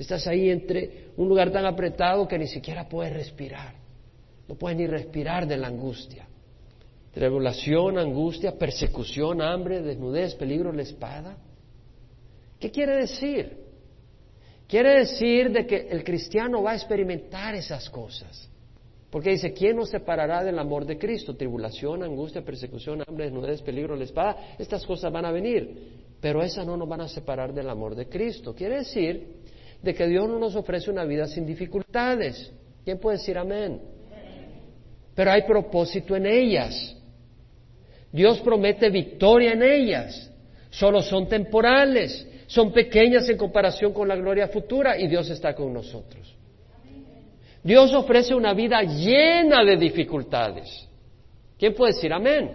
Estás ahí entre un lugar tan apretado que ni siquiera puedes respirar. No puedes ni respirar de la angustia. Tribulación, angustia, persecución, hambre, desnudez, peligro, la espada. ¿Qué quiere decir? Quiere decir de que el cristiano va a experimentar esas cosas. Porque dice, ¿quién nos separará del amor de Cristo? Tribulación, angustia, persecución, hambre, desnudez, peligro, la espada. Estas cosas van a venir, pero esas no nos van a separar del amor de Cristo. Quiere decir de que Dios no nos ofrece una vida sin dificultades. ¿Quién puede decir amén? Pero hay propósito en ellas. Dios promete victoria en ellas. Solo son temporales, son pequeñas en comparación con la gloria futura y Dios está con nosotros. Dios ofrece una vida llena de dificultades. ¿Quién puede decir amén?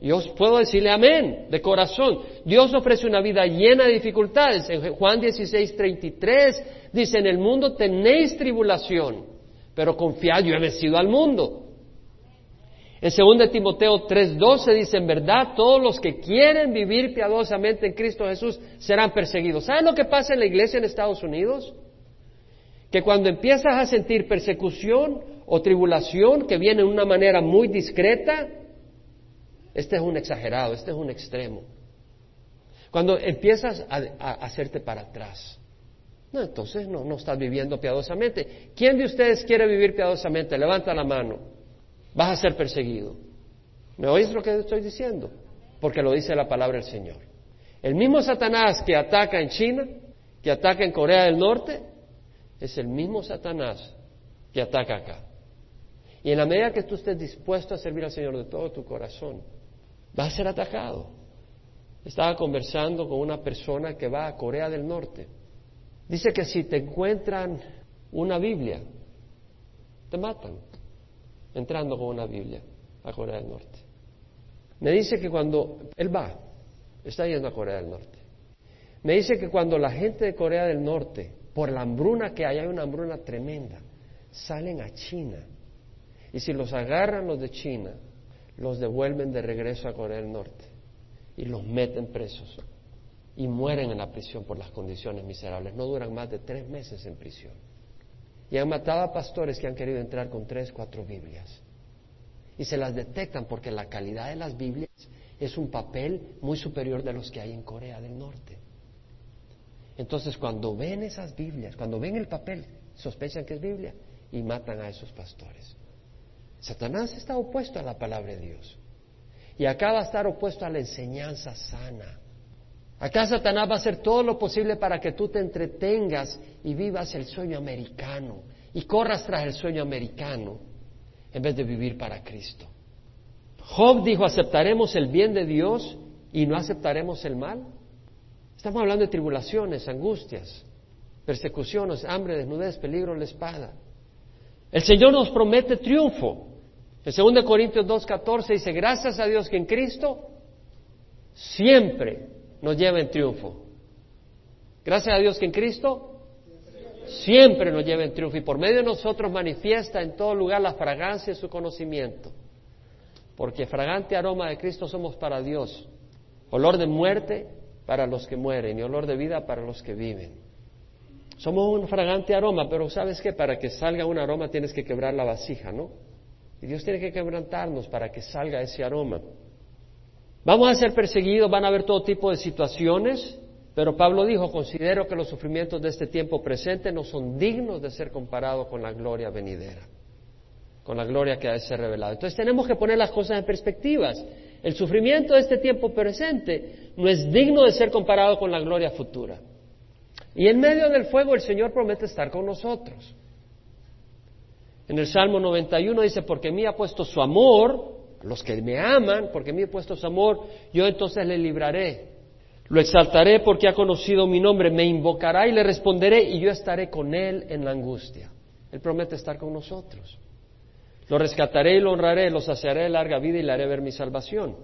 Yo puedo decirle amén de corazón. Dios ofrece una vida llena de dificultades. En Juan 16, 33 dice, en el mundo tenéis tribulación, pero confiad, yo he vencido al mundo. En 2 Timoteo 3:12 dice, en verdad todos los que quieren vivir piadosamente en Cristo Jesús serán perseguidos. ¿Saben lo que pasa en la iglesia en Estados Unidos? Que cuando empiezas a sentir persecución o tribulación que viene de una manera muy discreta, este es un exagerado, este es un extremo. Cuando empiezas a, hacerte para atrás, entonces no estás viviendo piadosamente. ¿Quién de ustedes quiere vivir piadosamente? Levanta la mano. Vas a ser perseguido. ¿Me oís lo que estoy diciendo? Porque lo dice la palabra del Señor. El mismo Satanás que ataca en China, que ataca en Corea del Norte, es el mismo Satanás que ataca acá. Y en la medida que tú estés dispuesto a servir al Señor de todo tu corazón, va a ser atacado. Estaba conversando con una persona que va a Corea del Norte. Dice que si te encuentran una Biblia, te matan entrando con una Biblia a Corea del Norte. Me dice que cuando él va, está yendo a Corea del Norte, me dice que cuando la gente de Corea del Norte, por la hambruna que hay, hay una hambruna tremenda, salen a China. Y si los agarran los de China, los devuelven de regreso a Corea del Norte y los meten presos y mueren en la prisión por las condiciones miserables. No duran más de tres meses en prisión. Y han matado a pastores que han querido entrar con tres, cuatro Biblias. Y se las detectan porque la calidad de las Biblias es un papel muy superior de los que hay en Corea del Norte. Entonces, cuando ven esas Biblias, cuando ven el papel, sospechan que es Biblia y matan a esos pastores. Satanás está opuesto a la palabra de Dios. Y acá va a estar opuesto a la enseñanza sana. Acá Satanás va a hacer todo lo posible para que tú te entretengas y vivas el sueño americano y corras tras el sueño americano en vez de vivir para Cristo. Job dijo, ¿aceptaremos el bien de Dios y no aceptaremos el mal? Estamos hablando de tribulaciones, angustias, persecuciones, hambre, desnudez, peligro, la espada. El Señor nos promete triunfo. En 2 Corintios 2.14 dice, gracias a Dios que en Cristo siempre nos lleva en triunfo. Gracias a Dios que en Cristo siempre nos lleva en triunfo y por medio de nosotros manifiesta en todo lugar la fragancia de su conocimiento. Porque fragante aroma de Cristo somos para Dios. Olor de muerte para los que mueren y olor de vida para los que viven. Somos un fragante aroma, pero ¿sabes qué? Para que salga un aroma tienes que quebrar la vasija, ¿no? Y Dios tiene que quebrantarnos para que salga ese aroma. Vamos a ser perseguidos, van a haber todo tipo de situaciones, pero Pablo dijo, considero que los sufrimientos de este tiempo presente no son dignos de ser comparados con la gloria venidera, con la gloria que ha de ser revelada. Entonces tenemos que poner las cosas en perspectivas. El sufrimiento de este tiempo presente no es digno de ser comparado con la gloria futura. Y en medio del fuego el Señor promete estar con nosotros. En el Salmo 91 dice, porque mí ha puesto su amor, los que me aman, porque mí ha puesto su amor, yo entonces le libraré. Lo exaltaré porque ha conocido mi nombre, me invocará y le responderé y yo estaré con él en la angustia. Él promete estar con nosotros. Lo rescataré y lo honraré, lo saciaré de larga vida y le haré ver mi salvación.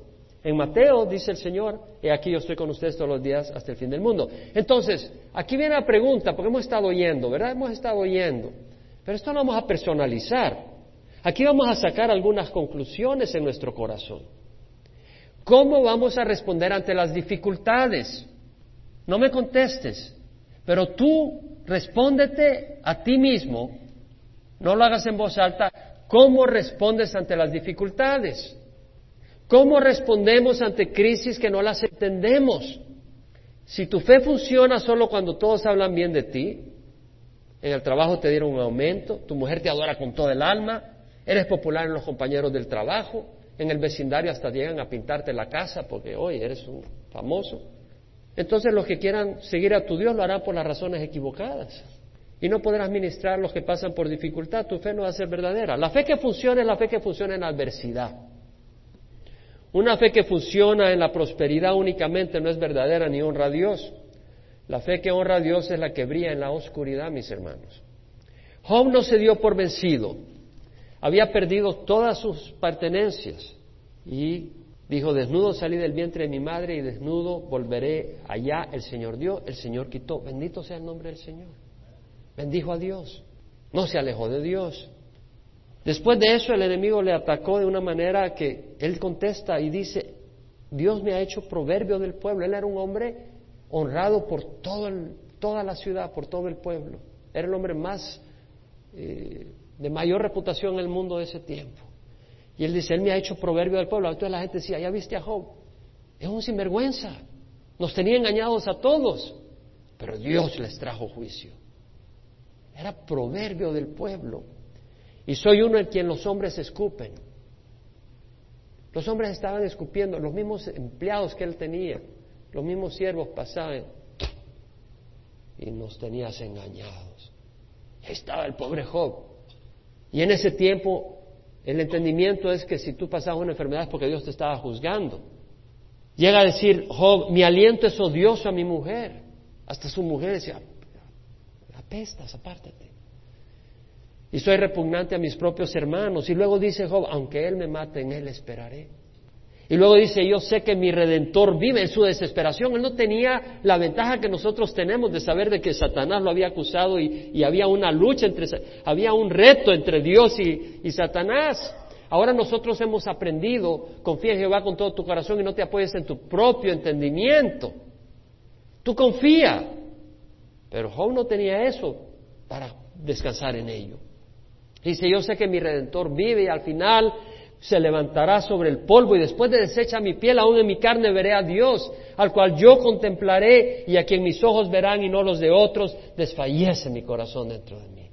En Mateo dice el Señor, he aquí yo estoy con ustedes todos los días hasta el fin del mundo. Entonces, aquí viene la pregunta, porque hemos estado oyendo, ¿verdad? Hemos estado oyendo. Pero esto lo vamos a personalizar. Aquí vamos a sacar algunas conclusiones en nuestro corazón. ¿Cómo vamos a responder ante las dificultades? No me contestes, pero tú respóndete a ti mismo, no lo hagas en voz alta, ¿cómo respondes ante las dificultades? ¿Cómo respondemos ante crisis que no las entendemos? Si tu fe funciona solo cuando todos hablan bien de ti, en el trabajo te dieron un aumento, tu mujer te adora con todo el alma, eres popular en los compañeros del trabajo, en el vecindario hasta llegan a pintarte la casa porque hoy eres un famoso. Entonces los que quieran seguir a tu Dios lo harán por las razones equivocadas. Y no podrás ministrar los que pasan por dificultad. Tu fe no va a ser verdadera. La fe que funciona es la fe que funciona en adversidad. Una fe que funciona en la prosperidad únicamente no es verdadera ni honra a Dios. La fe que honra a Dios es la que brilla en la oscuridad, mis hermanos. Job no se dio por vencido. Había perdido todas sus pertenencias y dijo, desnudo salí del vientre de mi madre y desnudo volveré allá. El Señor dio, el Señor quitó. Bendito sea el nombre del Señor. Bendijo a Dios. No se alejó de Dios. Después de eso el enemigo le atacó de una manera que él contesta y dice, Dios me ha hecho proverbio del pueblo. Él era un hombre honrado por todo toda la ciudad, por todo el pueblo. Era el hombre más eh, de mayor reputación en el mundo de ese tiempo. Y él dice, él me ha hecho proverbio del pueblo. Entonces la gente decía, ya viste a Job, es un sinvergüenza. Nos tenía engañados a todos, pero Dios les trajo juicio. Era proverbio del pueblo. Y soy uno en quien los hombres escupen. Los hombres estaban escupiendo, los mismos empleados que él tenía, los mismos siervos pasaban y nos tenías engañados. estaba el pobre Job. Y en ese tiempo el entendimiento es que si tú pasabas una enfermedad es porque Dios te estaba juzgando. Llega a decir Job, mi aliento es odioso a mi mujer. Hasta su mujer decía, apestas, apártate. Y soy repugnante a mis propios hermanos. Y luego dice Job, aunque él me mate, en él esperaré. Y luego dice, yo sé que mi redentor vive en su desesperación. Él no tenía la ventaja que nosotros tenemos de saber de que Satanás lo había acusado y, había una lucha entre, había un reto entre Dios y, y Satanás. Ahora nosotros hemos aprendido, confía en Jehová con todo tu corazón y no te apoyes en tu propio entendimiento. Tú confía. Pero Job no tenía eso para descansar en ello. Dice, yo sé que mi redentor vive y al final se levantará sobre el polvo y después de deshecha mi piel, aún en mi carne veré a Dios, al cual yo contemplaré y a quien mis ojos verán y no los de otros, desfallece mi corazón dentro de mí.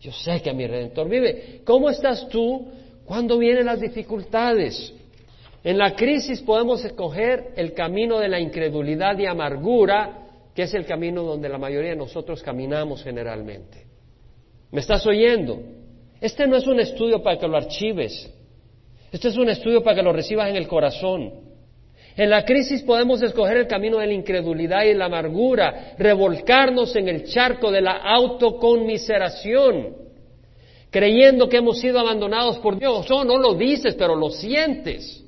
Yo sé que mi redentor vive. ¿Cómo estás tú cuando vienen las dificultades? En la crisis podemos escoger el camino de la incredulidad y amargura, que es el camino donde la mayoría de nosotros caminamos generalmente. ¿Me estás oyendo? Este no es un estudio para que lo archives. Este es un estudio para que lo recibas en el corazón. En la crisis podemos escoger el camino de la incredulidad y la amargura, revolcarnos en el charco de la autoconmiseración, creyendo que hemos sido abandonados por Dios. No, no lo dices, pero lo sientes.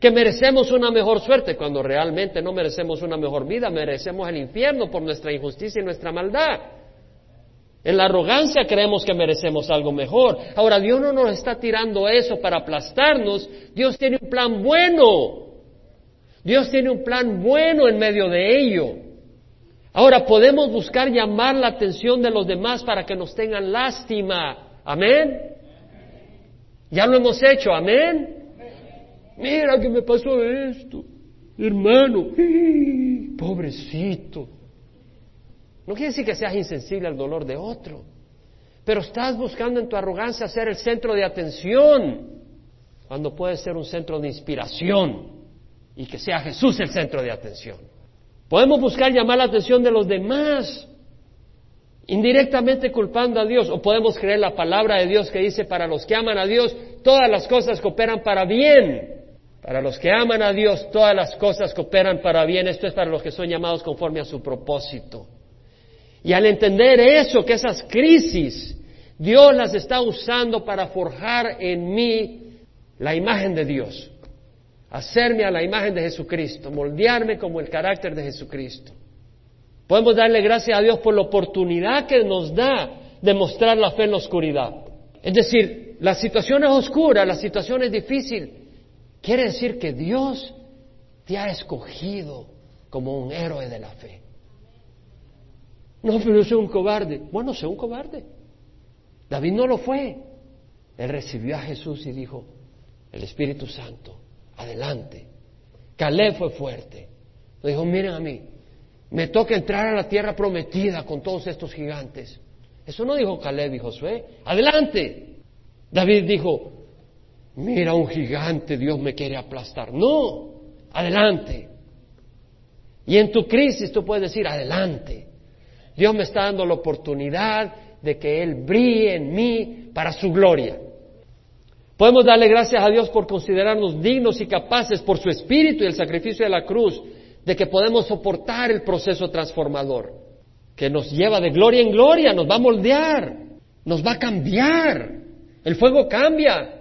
Que merecemos una mejor suerte, cuando realmente no merecemos una mejor vida, merecemos el infierno por nuestra injusticia y nuestra maldad. En la arrogancia creemos que merecemos algo mejor. Ahora, Dios no nos está tirando eso para aplastarnos. Dios tiene un plan bueno. Dios tiene un plan bueno en medio de ello. Ahora, podemos buscar llamar la atención de los demás para que nos tengan lástima. Amén. Ya lo hemos hecho. Amén. Mira que me pasó esto. Hermano, pobrecito. No quiere decir que seas insensible al dolor de otro, pero estás buscando en tu arrogancia ser el centro de atención, cuando puedes ser un centro de inspiración y que sea Jesús el centro de atención. Podemos buscar llamar la atención de los demás, indirectamente culpando a Dios, o podemos creer la palabra de Dios que dice, para los que aman a Dios, todas las cosas cooperan para bien. Para los que aman a Dios, todas las cosas cooperan para bien. Esto es para los que son llamados conforme a su propósito. Y al entender eso, que esas crisis, Dios las está usando para forjar en mí la imagen de Dios, hacerme a la imagen de Jesucristo, moldearme como el carácter de Jesucristo. Podemos darle gracias a Dios por la oportunidad que nos da de mostrar la fe en la oscuridad. Es decir, la situación es oscura, la situación es difícil. Quiere decir que Dios te ha escogido como un héroe de la fe. No, pero yo soy un cobarde. Bueno, soy un cobarde. David no lo fue. Él recibió a Jesús y dijo, el Espíritu Santo, adelante. Caleb fue fuerte. Le dijo, miren a mí, me toca entrar a la tierra prometida con todos estos gigantes. Eso no dijo Caleb y Josué. Adelante. David dijo, mira un gigante, Dios me quiere aplastar. No, adelante. Y en tu crisis tú puedes decir, adelante. Dios me está dando la oportunidad de que Él brille en mí para su gloria. Podemos darle gracias a Dios por considerarnos dignos y capaces por su espíritu y el sacrificio de la cruz, de que podemos soportar el proceso transformador, que nos lleva de gloria en gloria, nos va a moldear, nos va a cambiar. El fuego cambia,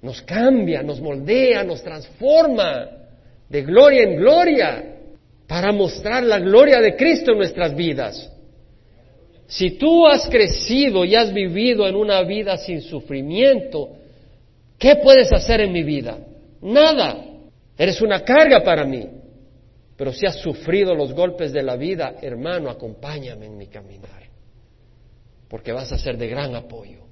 nos cambia, nos moldea, nos transforma de gloria en gloria para mostrar la gloria de Cristo en nuestras vidas. Si tú has crecido y has vivido en una vida sin sufrimiento, ¿qué puedes hacer en mi vida? Nada. Eres una carga para mí. Pero si has sufrido los golpes de la vida, hermano, acompáñame en mi caminar. porque vas a ser de gran apoyo.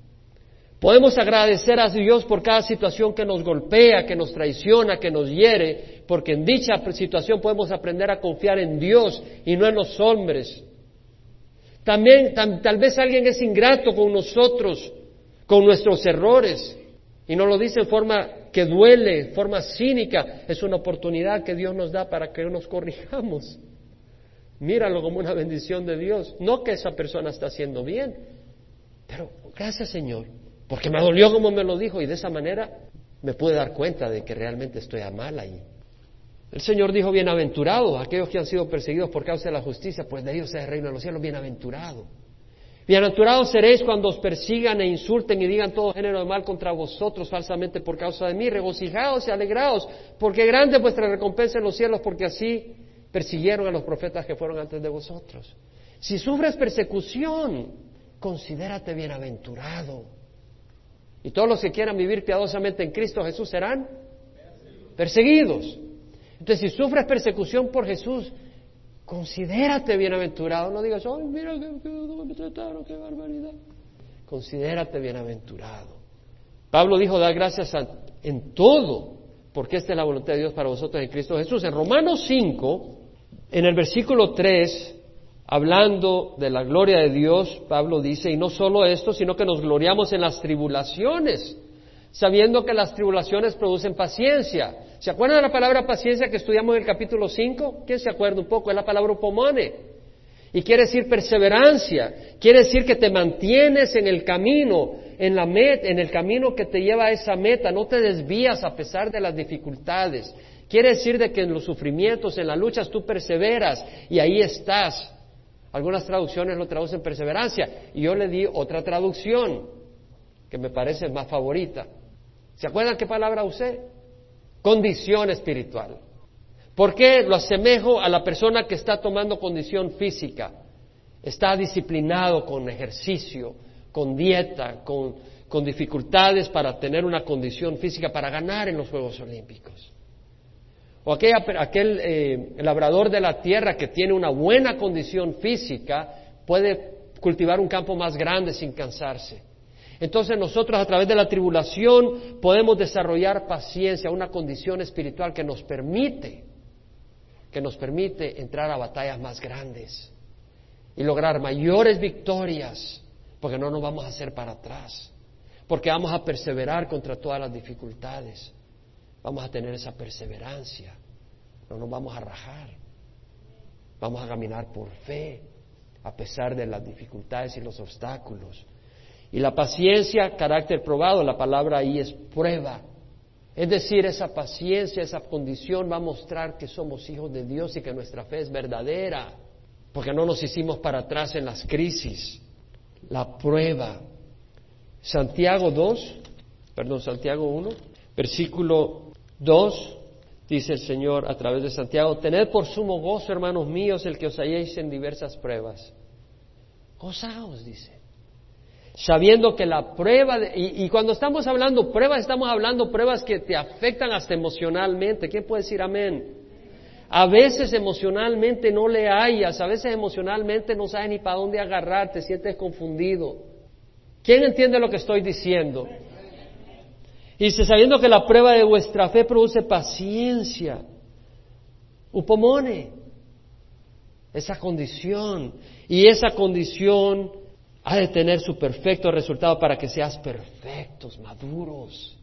Podemos agradecer a Dios por cada situación que nos golpea, que nos traiciona, que nos hiere, porque en dicha situación podemos aprender a confiar en Dios y no en los hombres. También tal vez alguien es ingrato con nosotros, con nuestros errores, y nos lo dice en forma que duele, forma cínica. Es una oportunidad que Dios nos da para que nos corrijamos. Míralo como una bendición de Dios. No que esa persona está haciendo bien, pero gracias Señor porque me dolió como me lo dijo y de esa manera me pude dar cuenta de que realmente estoy a mal ahí. El Señor dijo, bienaventurado, aquellos que han sido perseguidos por causa de la justicia, pues de ellos es el reino de los cielos, bienaventurado. Bienaventurados seréis cuando os persigan e insulten y digan todo género de mal contra vosotros falsamente por causa de mí. Regocijaos y alegraos, porque grande es vuestra recompensa en los cielos, porque así persiguieron a los profetas que fueron antes de vosotros. Si sufres persecución, considérate bienaventurado y todos los que quieran vivir piadosamente en Cristo Jesús serán perseguidos. Entonces, si sufres persecución por Jesús, considérate bienaventurado. No digas, ay, mira que, me trataron, qué barbaridad. Considérate bienaventurado. Pablo dijo, da gracias en todo, porque esta es la voluntad de Dios para vosotros en Cristo Jesús. En Romanos 5, en el versículo 3, hablando de la gloria de Dios, Pablo dice, y no solo esto, sino que nos gloriamos en las tribulaciones, sabiendo que las tribulaciones producen paciencia. ¿Se acuerdan de la palabra paciencia que estudiamos en el capítulo 5? ¿Quién se acuerda un poco? Es la palabra upomone. Y quiere decir perseverancia, quiere decir que te mantienes en el camino, en la meta, en el camino que te lleva a esa meta, no te desvías a pesar de las dificultades. Quiere decir de que en los sufrimientos, en las luchas tú perseveras y ahí estás. Algunas traducciones lo traducen perseverancia y yo le di otra traducción que me parece más favorita. ¿Se acuerdan qué palabra usé? Condición espiritual. ¿Por qué lo asemejo a la persona que está tomando condición física? Está disciplinado con ejercicio, con dieta, con, con dificultades para tener una condición física para ganar en los Juegos Olímpicos. O aquel eh, labrador de la tierra que tiene una buena condición física puede cultivar un campo más grande sin cansarse. Entonces nosotros a través de la tribulación podemos desarrollar paciencia, una condición espiritual que nos permite, que nos permite entrar a batallas más grandes y lograr mayores victorias, porque no nos vamos a hacer para atrás, porque vamos a perseverar contra todas las dificultades. Vamos a tener esa perseverancia. No nos vamos a rajar. Vamos a caminar por fe, a pesar de las dificultades y los obstáculos. Y la paciencia, carácter probado, la palabra ahí es prueba. Es decir, esa paciencia, esa condición va a mostrar que somos hijos de Dios y que nuestra fe es verdadera, porque no nos hicimos para atrás en las crisis. La prueba. Santiago 2, perdón, Santiago 1, versículo Dos, dice el Señor a través de Santiago, tened por sumo gozo, hermanos míos, el que os halléis en diversas pruebas. Gozaos, dice. Sabiendo que la prueba, y, cuando estamos hablando pruebas, estamos hablando pruebas que te afectan hasta emocionalmente. ¿Quién puede decir amén? A veces emocionalmente no le hayas, a veces emocionalmente no sabes ni para dónde agarrar, te sientes confundido. ¿Quién entiende lo que estoy diciendo? Dice, sabiendo que la prueba de vuestra fe produce paciencia, upomone, esa condición. Y esa condición ha de tener su perfecto resultado para que seas perfectos, maduros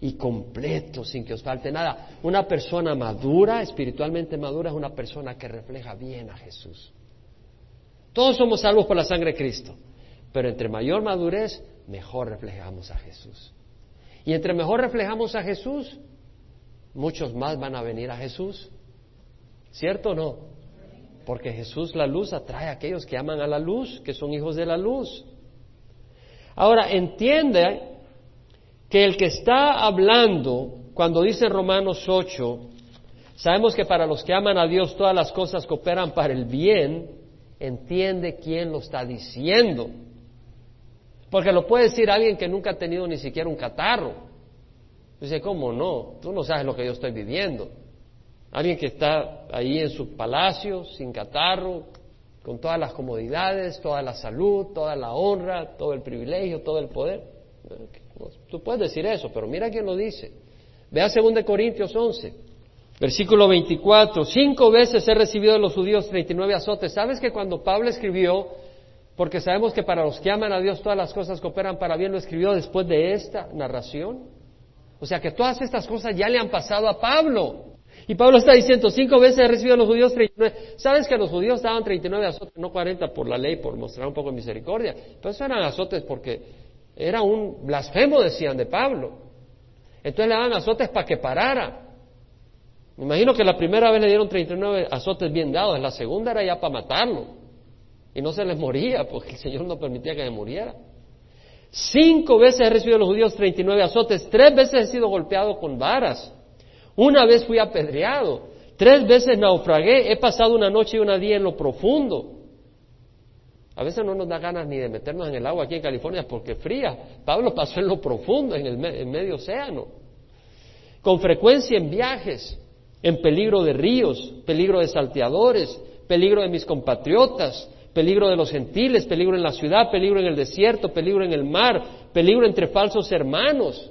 y completos, sin que os falte nada. Una persona madura, espiritualmente madura, es una persona que refleja bien a Jesús. Todos somos salvos por la sangre de Cristo, pero entre mayor madurez, mejor reflejamos a Jesús. Y entre mejor reflejamos a Jesús, muchos más van a venir a Jesús. ¿Cierto o no? Porque Jesús la luz atrae a aquellos que aman a la luz, que son hijos de la luz. Ahora, entiende que el que está hablando, cuando dice Romanos 8, sabemos que para los que aman a Dios todas las cosas cooperan para el bien, entiende quién lo está diciendo. Porque lo puede decir alguien que nunca ha tenido ni siquiera un catarro. Dice, ¿cómo no? Tú no sabes lo que yo estoy viviendo. Alguien que está ahí en su palacio, sin catarro, con todas las comodidades, toda la salud, toda la honra, todo el privilegio, todo el poder. Tú puedes decir eso, pero mira quién lo dice. Vea 2 Corintios 11, versículo 24. Cinco veces he recibido de los judíos 39 azotes. ¿Sabes que cuando Pablo escribió, porque sabemos que para los que aman a Dios todas las cosas cooperan para bien, lo escribió después de esta narración? O sea que todas estas cosas ya le han pasado a Pablo. Y Pablo está diciendo, cinco veces he recibido a los judíos 39. ¿Sabes que los judíos daban 39 azotes, no 40 por la ley, por mostrar un poco de misericordia? Pero eso eran azotes porque era un blasfemo, decían de Pablo. Entonces le daban azotes para que parara. Me imagino que la primera vez le dieron 39 azotes bien dados, la segunda era ya para matarlo. Y no se les moría porque el Señor no permitía que se muriera. Cinco veces he recibido a los judíos 39 azotes, tres veces he sido golpeado con varas. Una vez fui apedreado, tres veces naufragué, he pasado una noche y una día en lo profundo. A veces no nos da ganas ni de meternos en el agua aquí en California porque fría. Pablo pasó en lo profundo, en el medio océano. Con frecuencia en viajes, en peligro de ríos, peligro de salteadores, peligro de mis compatriotas, peligro de los gentiles, peligro en la ciudad, peligro en el desierto, peligro en el mar, peligro entre falsos hermanos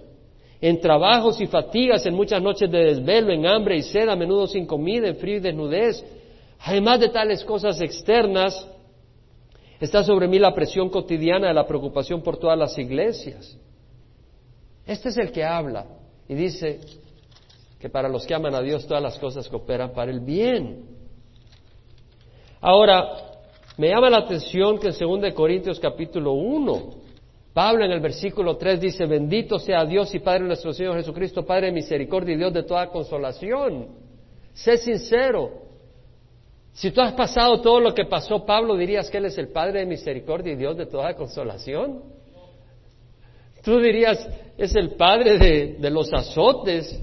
en trabajos y fatigas, en muchas noches de desvelo, en hambre y sed, a menudo sin comida, en frío y desnudez. Además de tales cosas externas, está sobre mí la presión cotidiana de la preocupación por todas las iglesias. Este es el que habla y dice que para los que aman a Dios todas las cosas cooperan para el bien. Ahora, me llama la atención que en 2 Corintios capítulo 1, Pablo en el versículo 3 dice, bendito sea Dios y Padre nuestro Señor Jesucristo, Padre de misericordia y Dios de toda consolación. Sé sincero. Si tú has pasado todo lo que pasó Pablo, dirías que Él es el Padre de misericordia y Dios de toda consolación. Tú dirías, es el Padre de, de los azotes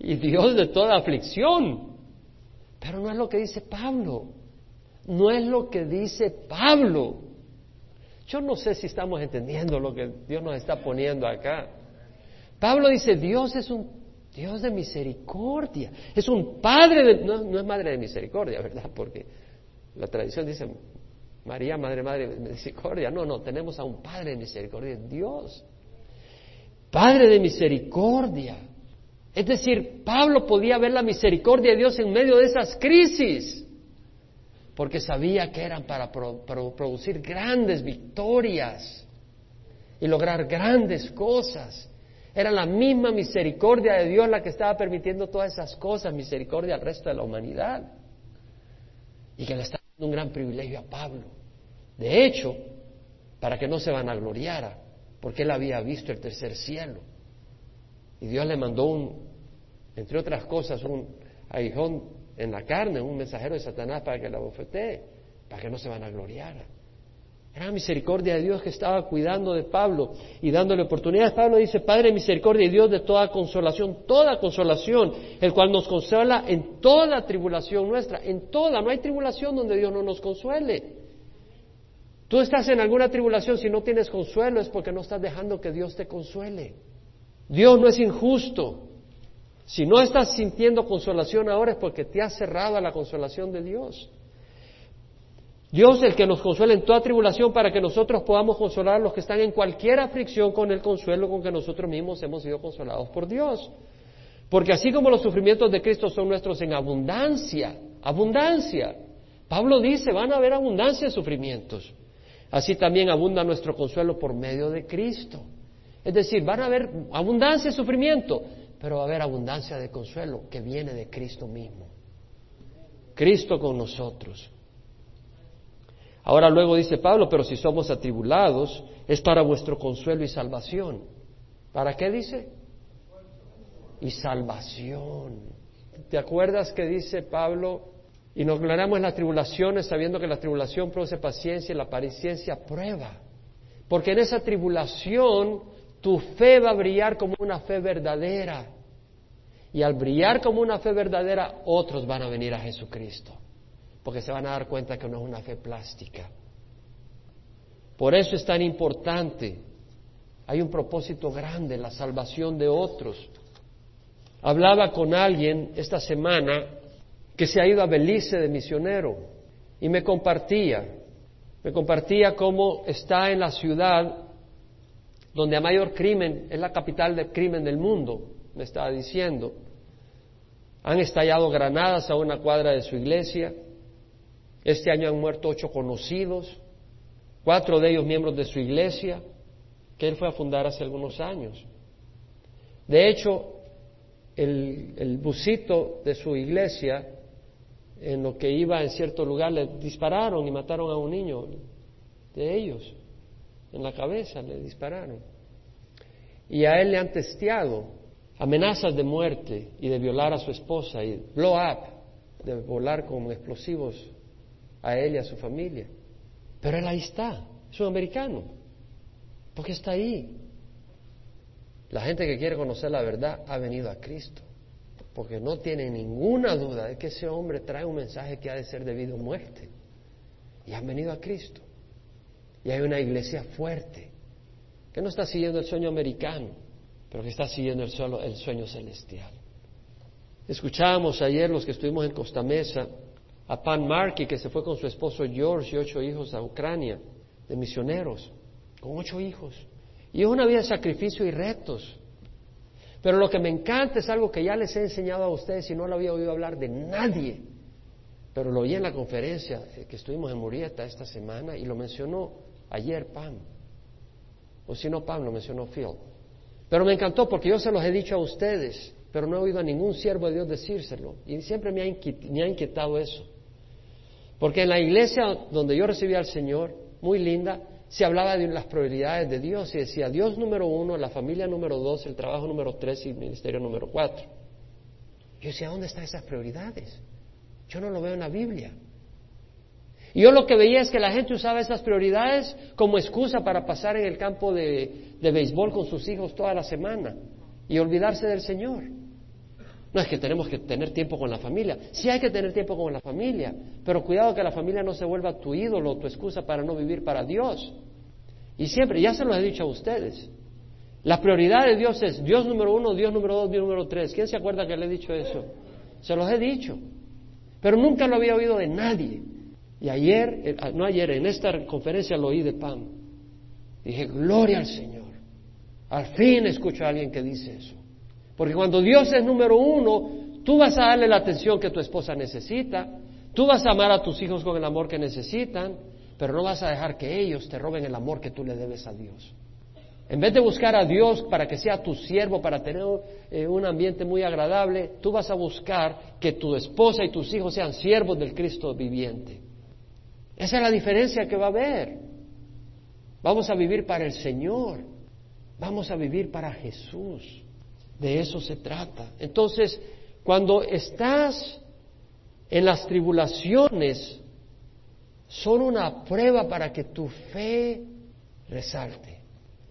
y Dios de toda aflicción. Pero no es lo que dice Pablo. No es lo que dice Pablo. Yo no sé si estamos entendiendo lo que Dios nos está poniendo acá. Pablo dice, Dios es un Dios de misericordia, es un Padre de... No, es Madre de misericordia, ¿verdad? Porque la tradición dice, María, Madre, Madre de misericordia. No, no, tenemos a un Padre de misericordia, Dios. Padre de misericordia. Es decir, Pablo podía ver la misericordia de Dios en medio de esas crisis porque sabía que eran para producir grandes victorias y lograr grandes cosas. Era la misma misericordia de Dios la que estaba permitiendo todas esas cosas, misericordia al resto de la humanidad. Y que le estaba dando un gran privilegio a Pablo. De hecho, para que no se vanagloriara, porque él había visto el tercer cielo. Y Dios le mandó un, entre otras cosas, un aguijón en la carne, un mensajero de Satanás para que la bofetee, para que no se van a gloriar. Era misericordia de Dios que estaba cuidando de Pablo y dándole oportunidades. Pablo dice, Padre misericordia y Dios de toda consolación, toda consolación, el cual nos consuela en toda tribulación nuestra, en toda, no hay tribulación donde Dios no nos consuele. Tú estás en alguna tribulación, si no tienes consuelo es porque no estás dejando que Dios te consuele. Dios no es injusto. Si no estás sintiendo consolación ahora es porque te has cerrado a la consolación de Dios. Dios es el que nos consuela en toda tribulación para que nosotros podamos consolar a los que están en cualquier aflicción con el consuelo con que nosotros mismos hemos sido consolados por Dios. Porque así como los sufrimientos de Cristo son nuestros en abundancia, abundancia. Pablo dice, van a haber abundancia de sufrimientos. Así también abunda nuestro consuelo por medio de Cristo. Es decir, van a haber abundancia de sufrimiento, pero va a haber abundancia de consuelo que viene de Cristo mismo. Cristo con nosotros. Ahora luego dice Pablo, pero si somos atribulados, es para vuestro consuelo y salvación. ¿Para qué dice? Y salvación. ¿Te acuerdas que dice Pablo? Y nos gloriamos en las tribulaciones sabiendo que la tribulación produce paciencia y la paciencia prueba. Porque en esa tribulación tu fe va a brillar como una fe verdadera. Y al brillar como una fe verdadera, otros van a venir a Jesucristo. Porque se van a dar cuenta que no es una fe plástica. Por eso es tan importante. Hay un propósito grande, la salvación de otros. Hablaba con alguien esta semana que se ha ido a Belice de misionero y me compartía, me compartía cómo está en la ciudad donde a mayor crimen, es la capital del crimen del mundo, me estaba diciendo. Han estallado granadas a una cuadra de su iglesia. Este año han muerto ocho conocidos, cuatro de ellos miembros de su iglesia, que él fue a fundar hace algunos años. De hecho, el, el busito de su iglesia, en lo que iba en cierto lugar, le dispararon y mataron a un niño de ellos. En la cabeza le dispararon. Y a él le han testeado amenazas de muerte y de violar a su esposa y blow up, de volar con explosivos a él y a su familia. Pero él ahí está, es un americano, porque está ahí. La gente que quiere conocer la verdad ha venido a Cristo, porque no tiene ninguna duda de que ese hombre trae un mensaje que ha de ser debido a muerte. Y han venido a Cristo. Y hay una iglesia fuerte que no está siguiendo el sueño americano, pero que está siguiendo el, sueño celestial. Escuchábamos ayer los que estuvimos en Costa Mesa a Pan Markey que se fue con su esposo George y ocho hijos a Ucrania de misioneros, con ocho hijos. Y es una vida de sacrificio y retos. Pero lo que me encanta es algo que ya les he enseñado a ustedes y no lo había oído hablar de nadie. Pero lo oí en la conferencia que estuvimos en Murieta esta semana y lo mencionó ayer Pam. O si no Pam, lo mencionó Phil. Pero me encantó porque yo se los he dicho a ustedes, pero no he oído a ningún siervo de Dios decírselo. Y siempre me ha, inquietado eso. Porque en la iglesia donde yo recibí al Señor, muy linda, se hablaba de las prioridades de Dios y decía Dios número uno, la familia número dos, el trabajo número tres y el ministerio número cuatro. Yo decía, ¿dónde están esas prioridades? Yo no lo veo en la Biblia. Y yo lo que veía es que la gente usaba esas prioridades como excusa para pasar en el campo de, de béisbol con sus hijos toda la semana y olvidarse del Señor. No es que tenemos que tener tiempo con la familia. Sí hay que tener tiempo con la familia, pero cuidado que la familia no se vuelva tu ídolo, tu excusa para no vivir para Dios. Y siempre, ya se lo he dicho a ustedes, la prioridad de Dios es Dios número uno, Dios número dos, Dios número tres. ¿Quién se acuerda que le he dicho eso? Se los he dicho, pero nunca lo había oído de nadie. Y ayer, eh, no ayer, en esta conferencia lo oí de Pam. Dije, gloria al Señor. Al fin escucho a alguien que dice eso. Porque cuando Dios es número uno, tú vas a darle la atención que tu esposa necesita, tú vas a amar a tus hijos con el amor que necesitan, pero no vas a dejar que ellos te roben el amor que tú le debes a Dios. En vez de buscar a Dios para que sea tu siervo, para tener eh, un ambiente muy agradable, tú vas a buscar que tu esposa y tus hijos sean siervos del Cristo viviente. Esa es la diferencia que va a haber. Vamos a vivir para el Señor. Vamos a vivir para Jesús. De eso se trata. Entonces, cuando estás en las tribulaciones, son una prueba para que tu fe resalte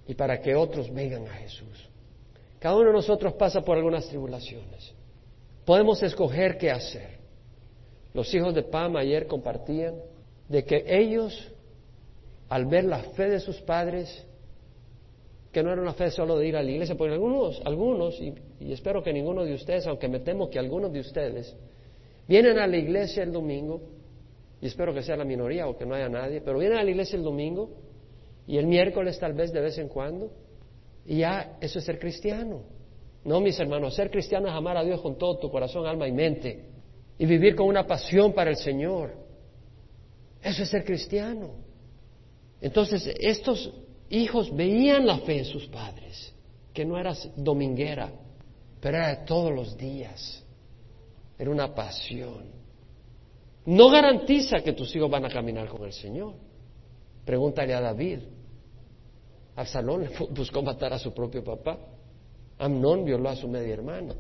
y para que otros vengan a Jesús. Cada uno de nosotros pasa por algunas tribulaciones. Podemos escoger qué hacer. Los hijos de Pam ayer compartían de que ellos, al ver la fe de sus padres, que no era una fe solo de ir a la iglesia, porque algunos, algunos, y, espero que ninguno de ustedes, aunque me temo que algunos de ustedes, vienen a la iglesia el domingo, y espero que sea la minoría o que no haya nadie, pero vienen a la iglesia el domingo y el miércoles tal vez de vez en cuando, y ya eso es ser cristiano. No, mis hermanos, ser cristiano es amar a Dios con todo tu corazón, alma y mente, y vivir con una pasión para el Señor. Eso es ser cristiano. Entonces, estos hijos veían la fe en sus padres, que no era dominguera, pero era todos los días. Era una pasión. No garantiza que tus hijos van a caminar con el Señor. Pregúntale a David. Absalón buscó matar a su propio papá. Amnón violó a su media hermana.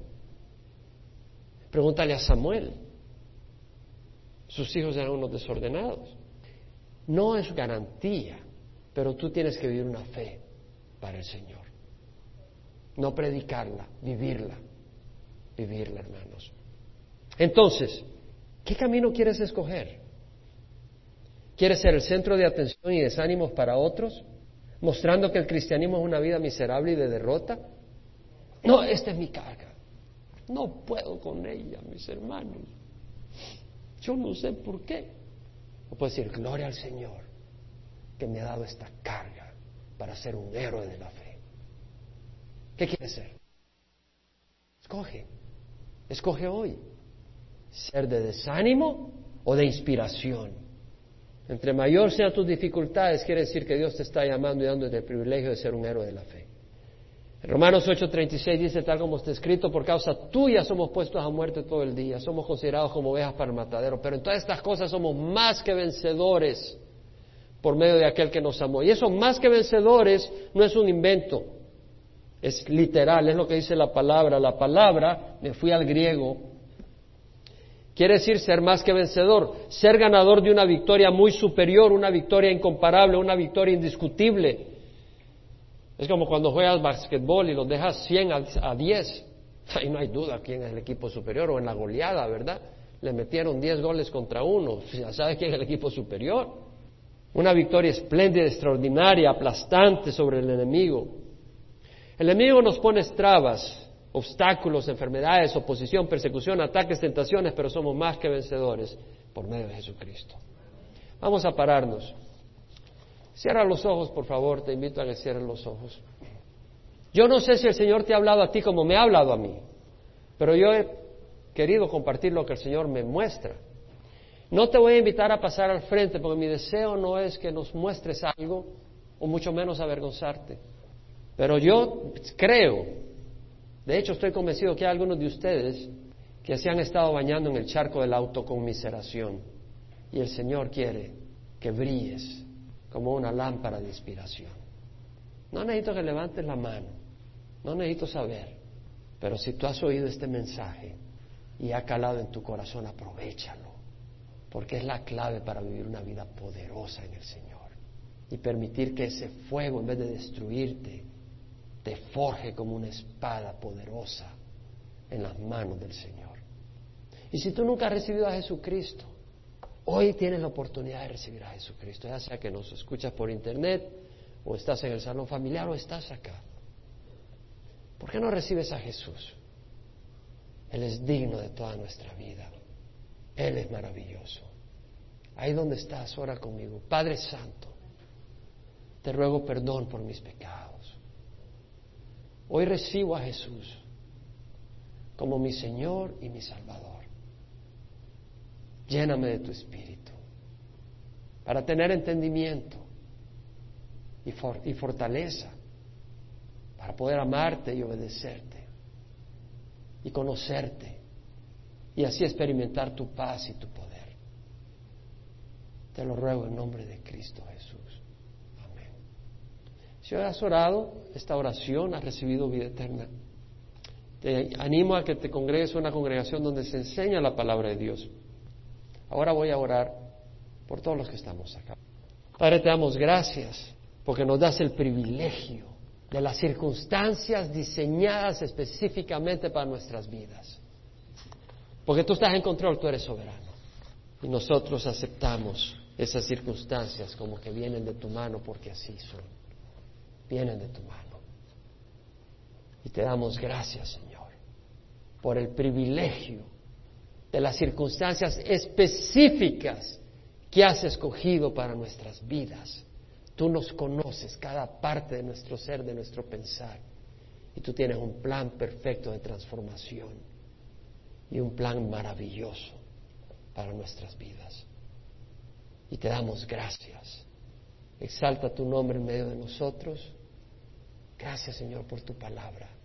Pregúntale a Samuel. Sus hijos eran unos desordenados. No es garantía pero tú tienes que vivir una fe para el Señor. No predicarla, vivirla. Vivirla, hermanos. Entonces, ¿qué camino quieres escoger? ¿Quieres ser el centro de atención y desánimos para otros? ¿Mostrando que el cristianismo es una vida miserable y de derrota? No, esta es mi carga. No puedo con ella, mis hermanos. Yo no sé por qué. O puedes decir, gloria al Señor que me ha dado esta carga para ser un héroe de la fe. ¿Qué quieres ser? Escoge. Escoge hoy. Ser de desánimo o de inspiración. Entre mayor sean tus dificultades, quiere decir que Dios te está llamando y dándote el privilegio de ser un héroe de la fe. Romanos 8:36 dice, tal como está escrito, por causa tuya somos puestos a muerte todo el día, somos considerados como ovejas para el matadero, pero en todas estas cosas somos más que vencedores por medio de aquel que nos amó. Y eso más que vencedores no es un invento, es literal, es lo que dice la palabra. La palabra, me fui al griego, quiere decir ser más que vencedor, ser ganador de una victoria muy superior, una victoria incomparable, una victoria indiscutible. Es como cuando juegas basquetbol y los dejas 100 a 10. Ahí no hay duda quién es el equipo superior o en la goleada, ¿verdad? Le metieron 10 goles contra uno. Ya sabes quién es el equipo superior. Una victoria espléndida, extraordinaria, aplastante sobre el enemigo. El enemigo nos pone trabas, obstáculos, enfermedades, oposición, persecución, ataques, tentaciones, pero somos más que vencedores por medio de Jesucristo. Vamos a pararnos. Cierra los ojos, por favor, te invito a que cierren los ojos. Yo no sé si el Señor te ha hablado a ti como me ha hablado a mí, pero yo he querido compartir lo que el Señor me muestra. No te voy a invitar a pasar al frente porque mi deseo no es que nos muestres algo o mucho menos avergonzarte. Pero yo creo, de hecho estoy convencido que hay algunos de ustedes que se han estado bañando en el charco de la autoconmiseración y el Señor quiere que brilles como una lámpara de inspiración. No necesito que levantes la mano, no necesito saber, pero si tú has oído este mensaje y ha calado en tu corazón, aprovechalo, porque es la clave para vivir una vida poderosa en el Señor y permitir que ese fuego, en vez de destruirte, te forje como una espada poderosa en las manos del Señor. Y si tú nunca has recibido a Jesucristo, Hoy tienes la oportunidad de recibir a Jesucristo, ya sea que nos escuchas por internet o estás en el salón familiar o estás acá. ¿Por qué no recibes a Jesús? Él es digno de toda nuestra vida. Él es maravilloso. Ahí donde estás, ora conmigo. Padre Santo, te ruego perdón por mis pecados. Hoy recibo a Jesús como mi Señor y mi Salvador. Lléname de tu espíritu para tener entendimiento y, fortaleza para poder amarte y obedecerte y conocerte y así experimentar tu paz y tu poder. Te lo ruego en nombre de Cristo Jesús. Amén. Si has orado esta oración, has recibido vida eterna. Te animo a que te congregues a una congregación donde se enseña la palabra de Dios. Ahora voy a orar por todos los que estamos acá. Padre, te damos gracias porque nos das el privilegio de las circunstancias diseñadas específicamente para nuestras vidas. Porque tú estás en control, tú eres soberano. Y nosotros aceptamos esas circunstancias como que vienen de tu mano porque así son. Vienen de tu mano. Y te damos gracias, Señor, por el privilegio de las circunstancias específicas que has escogido para nuestras vidas. Tú nos conoces cada parte de nuestro ser, de nuestro pensar. Y tú tienes un plan perfecto de transformación y un plan maravilloso para nuestras vidas. Y te damos gracias. Exalta tu nombre en medio de nosotros. Gracias Señor por tu palabra.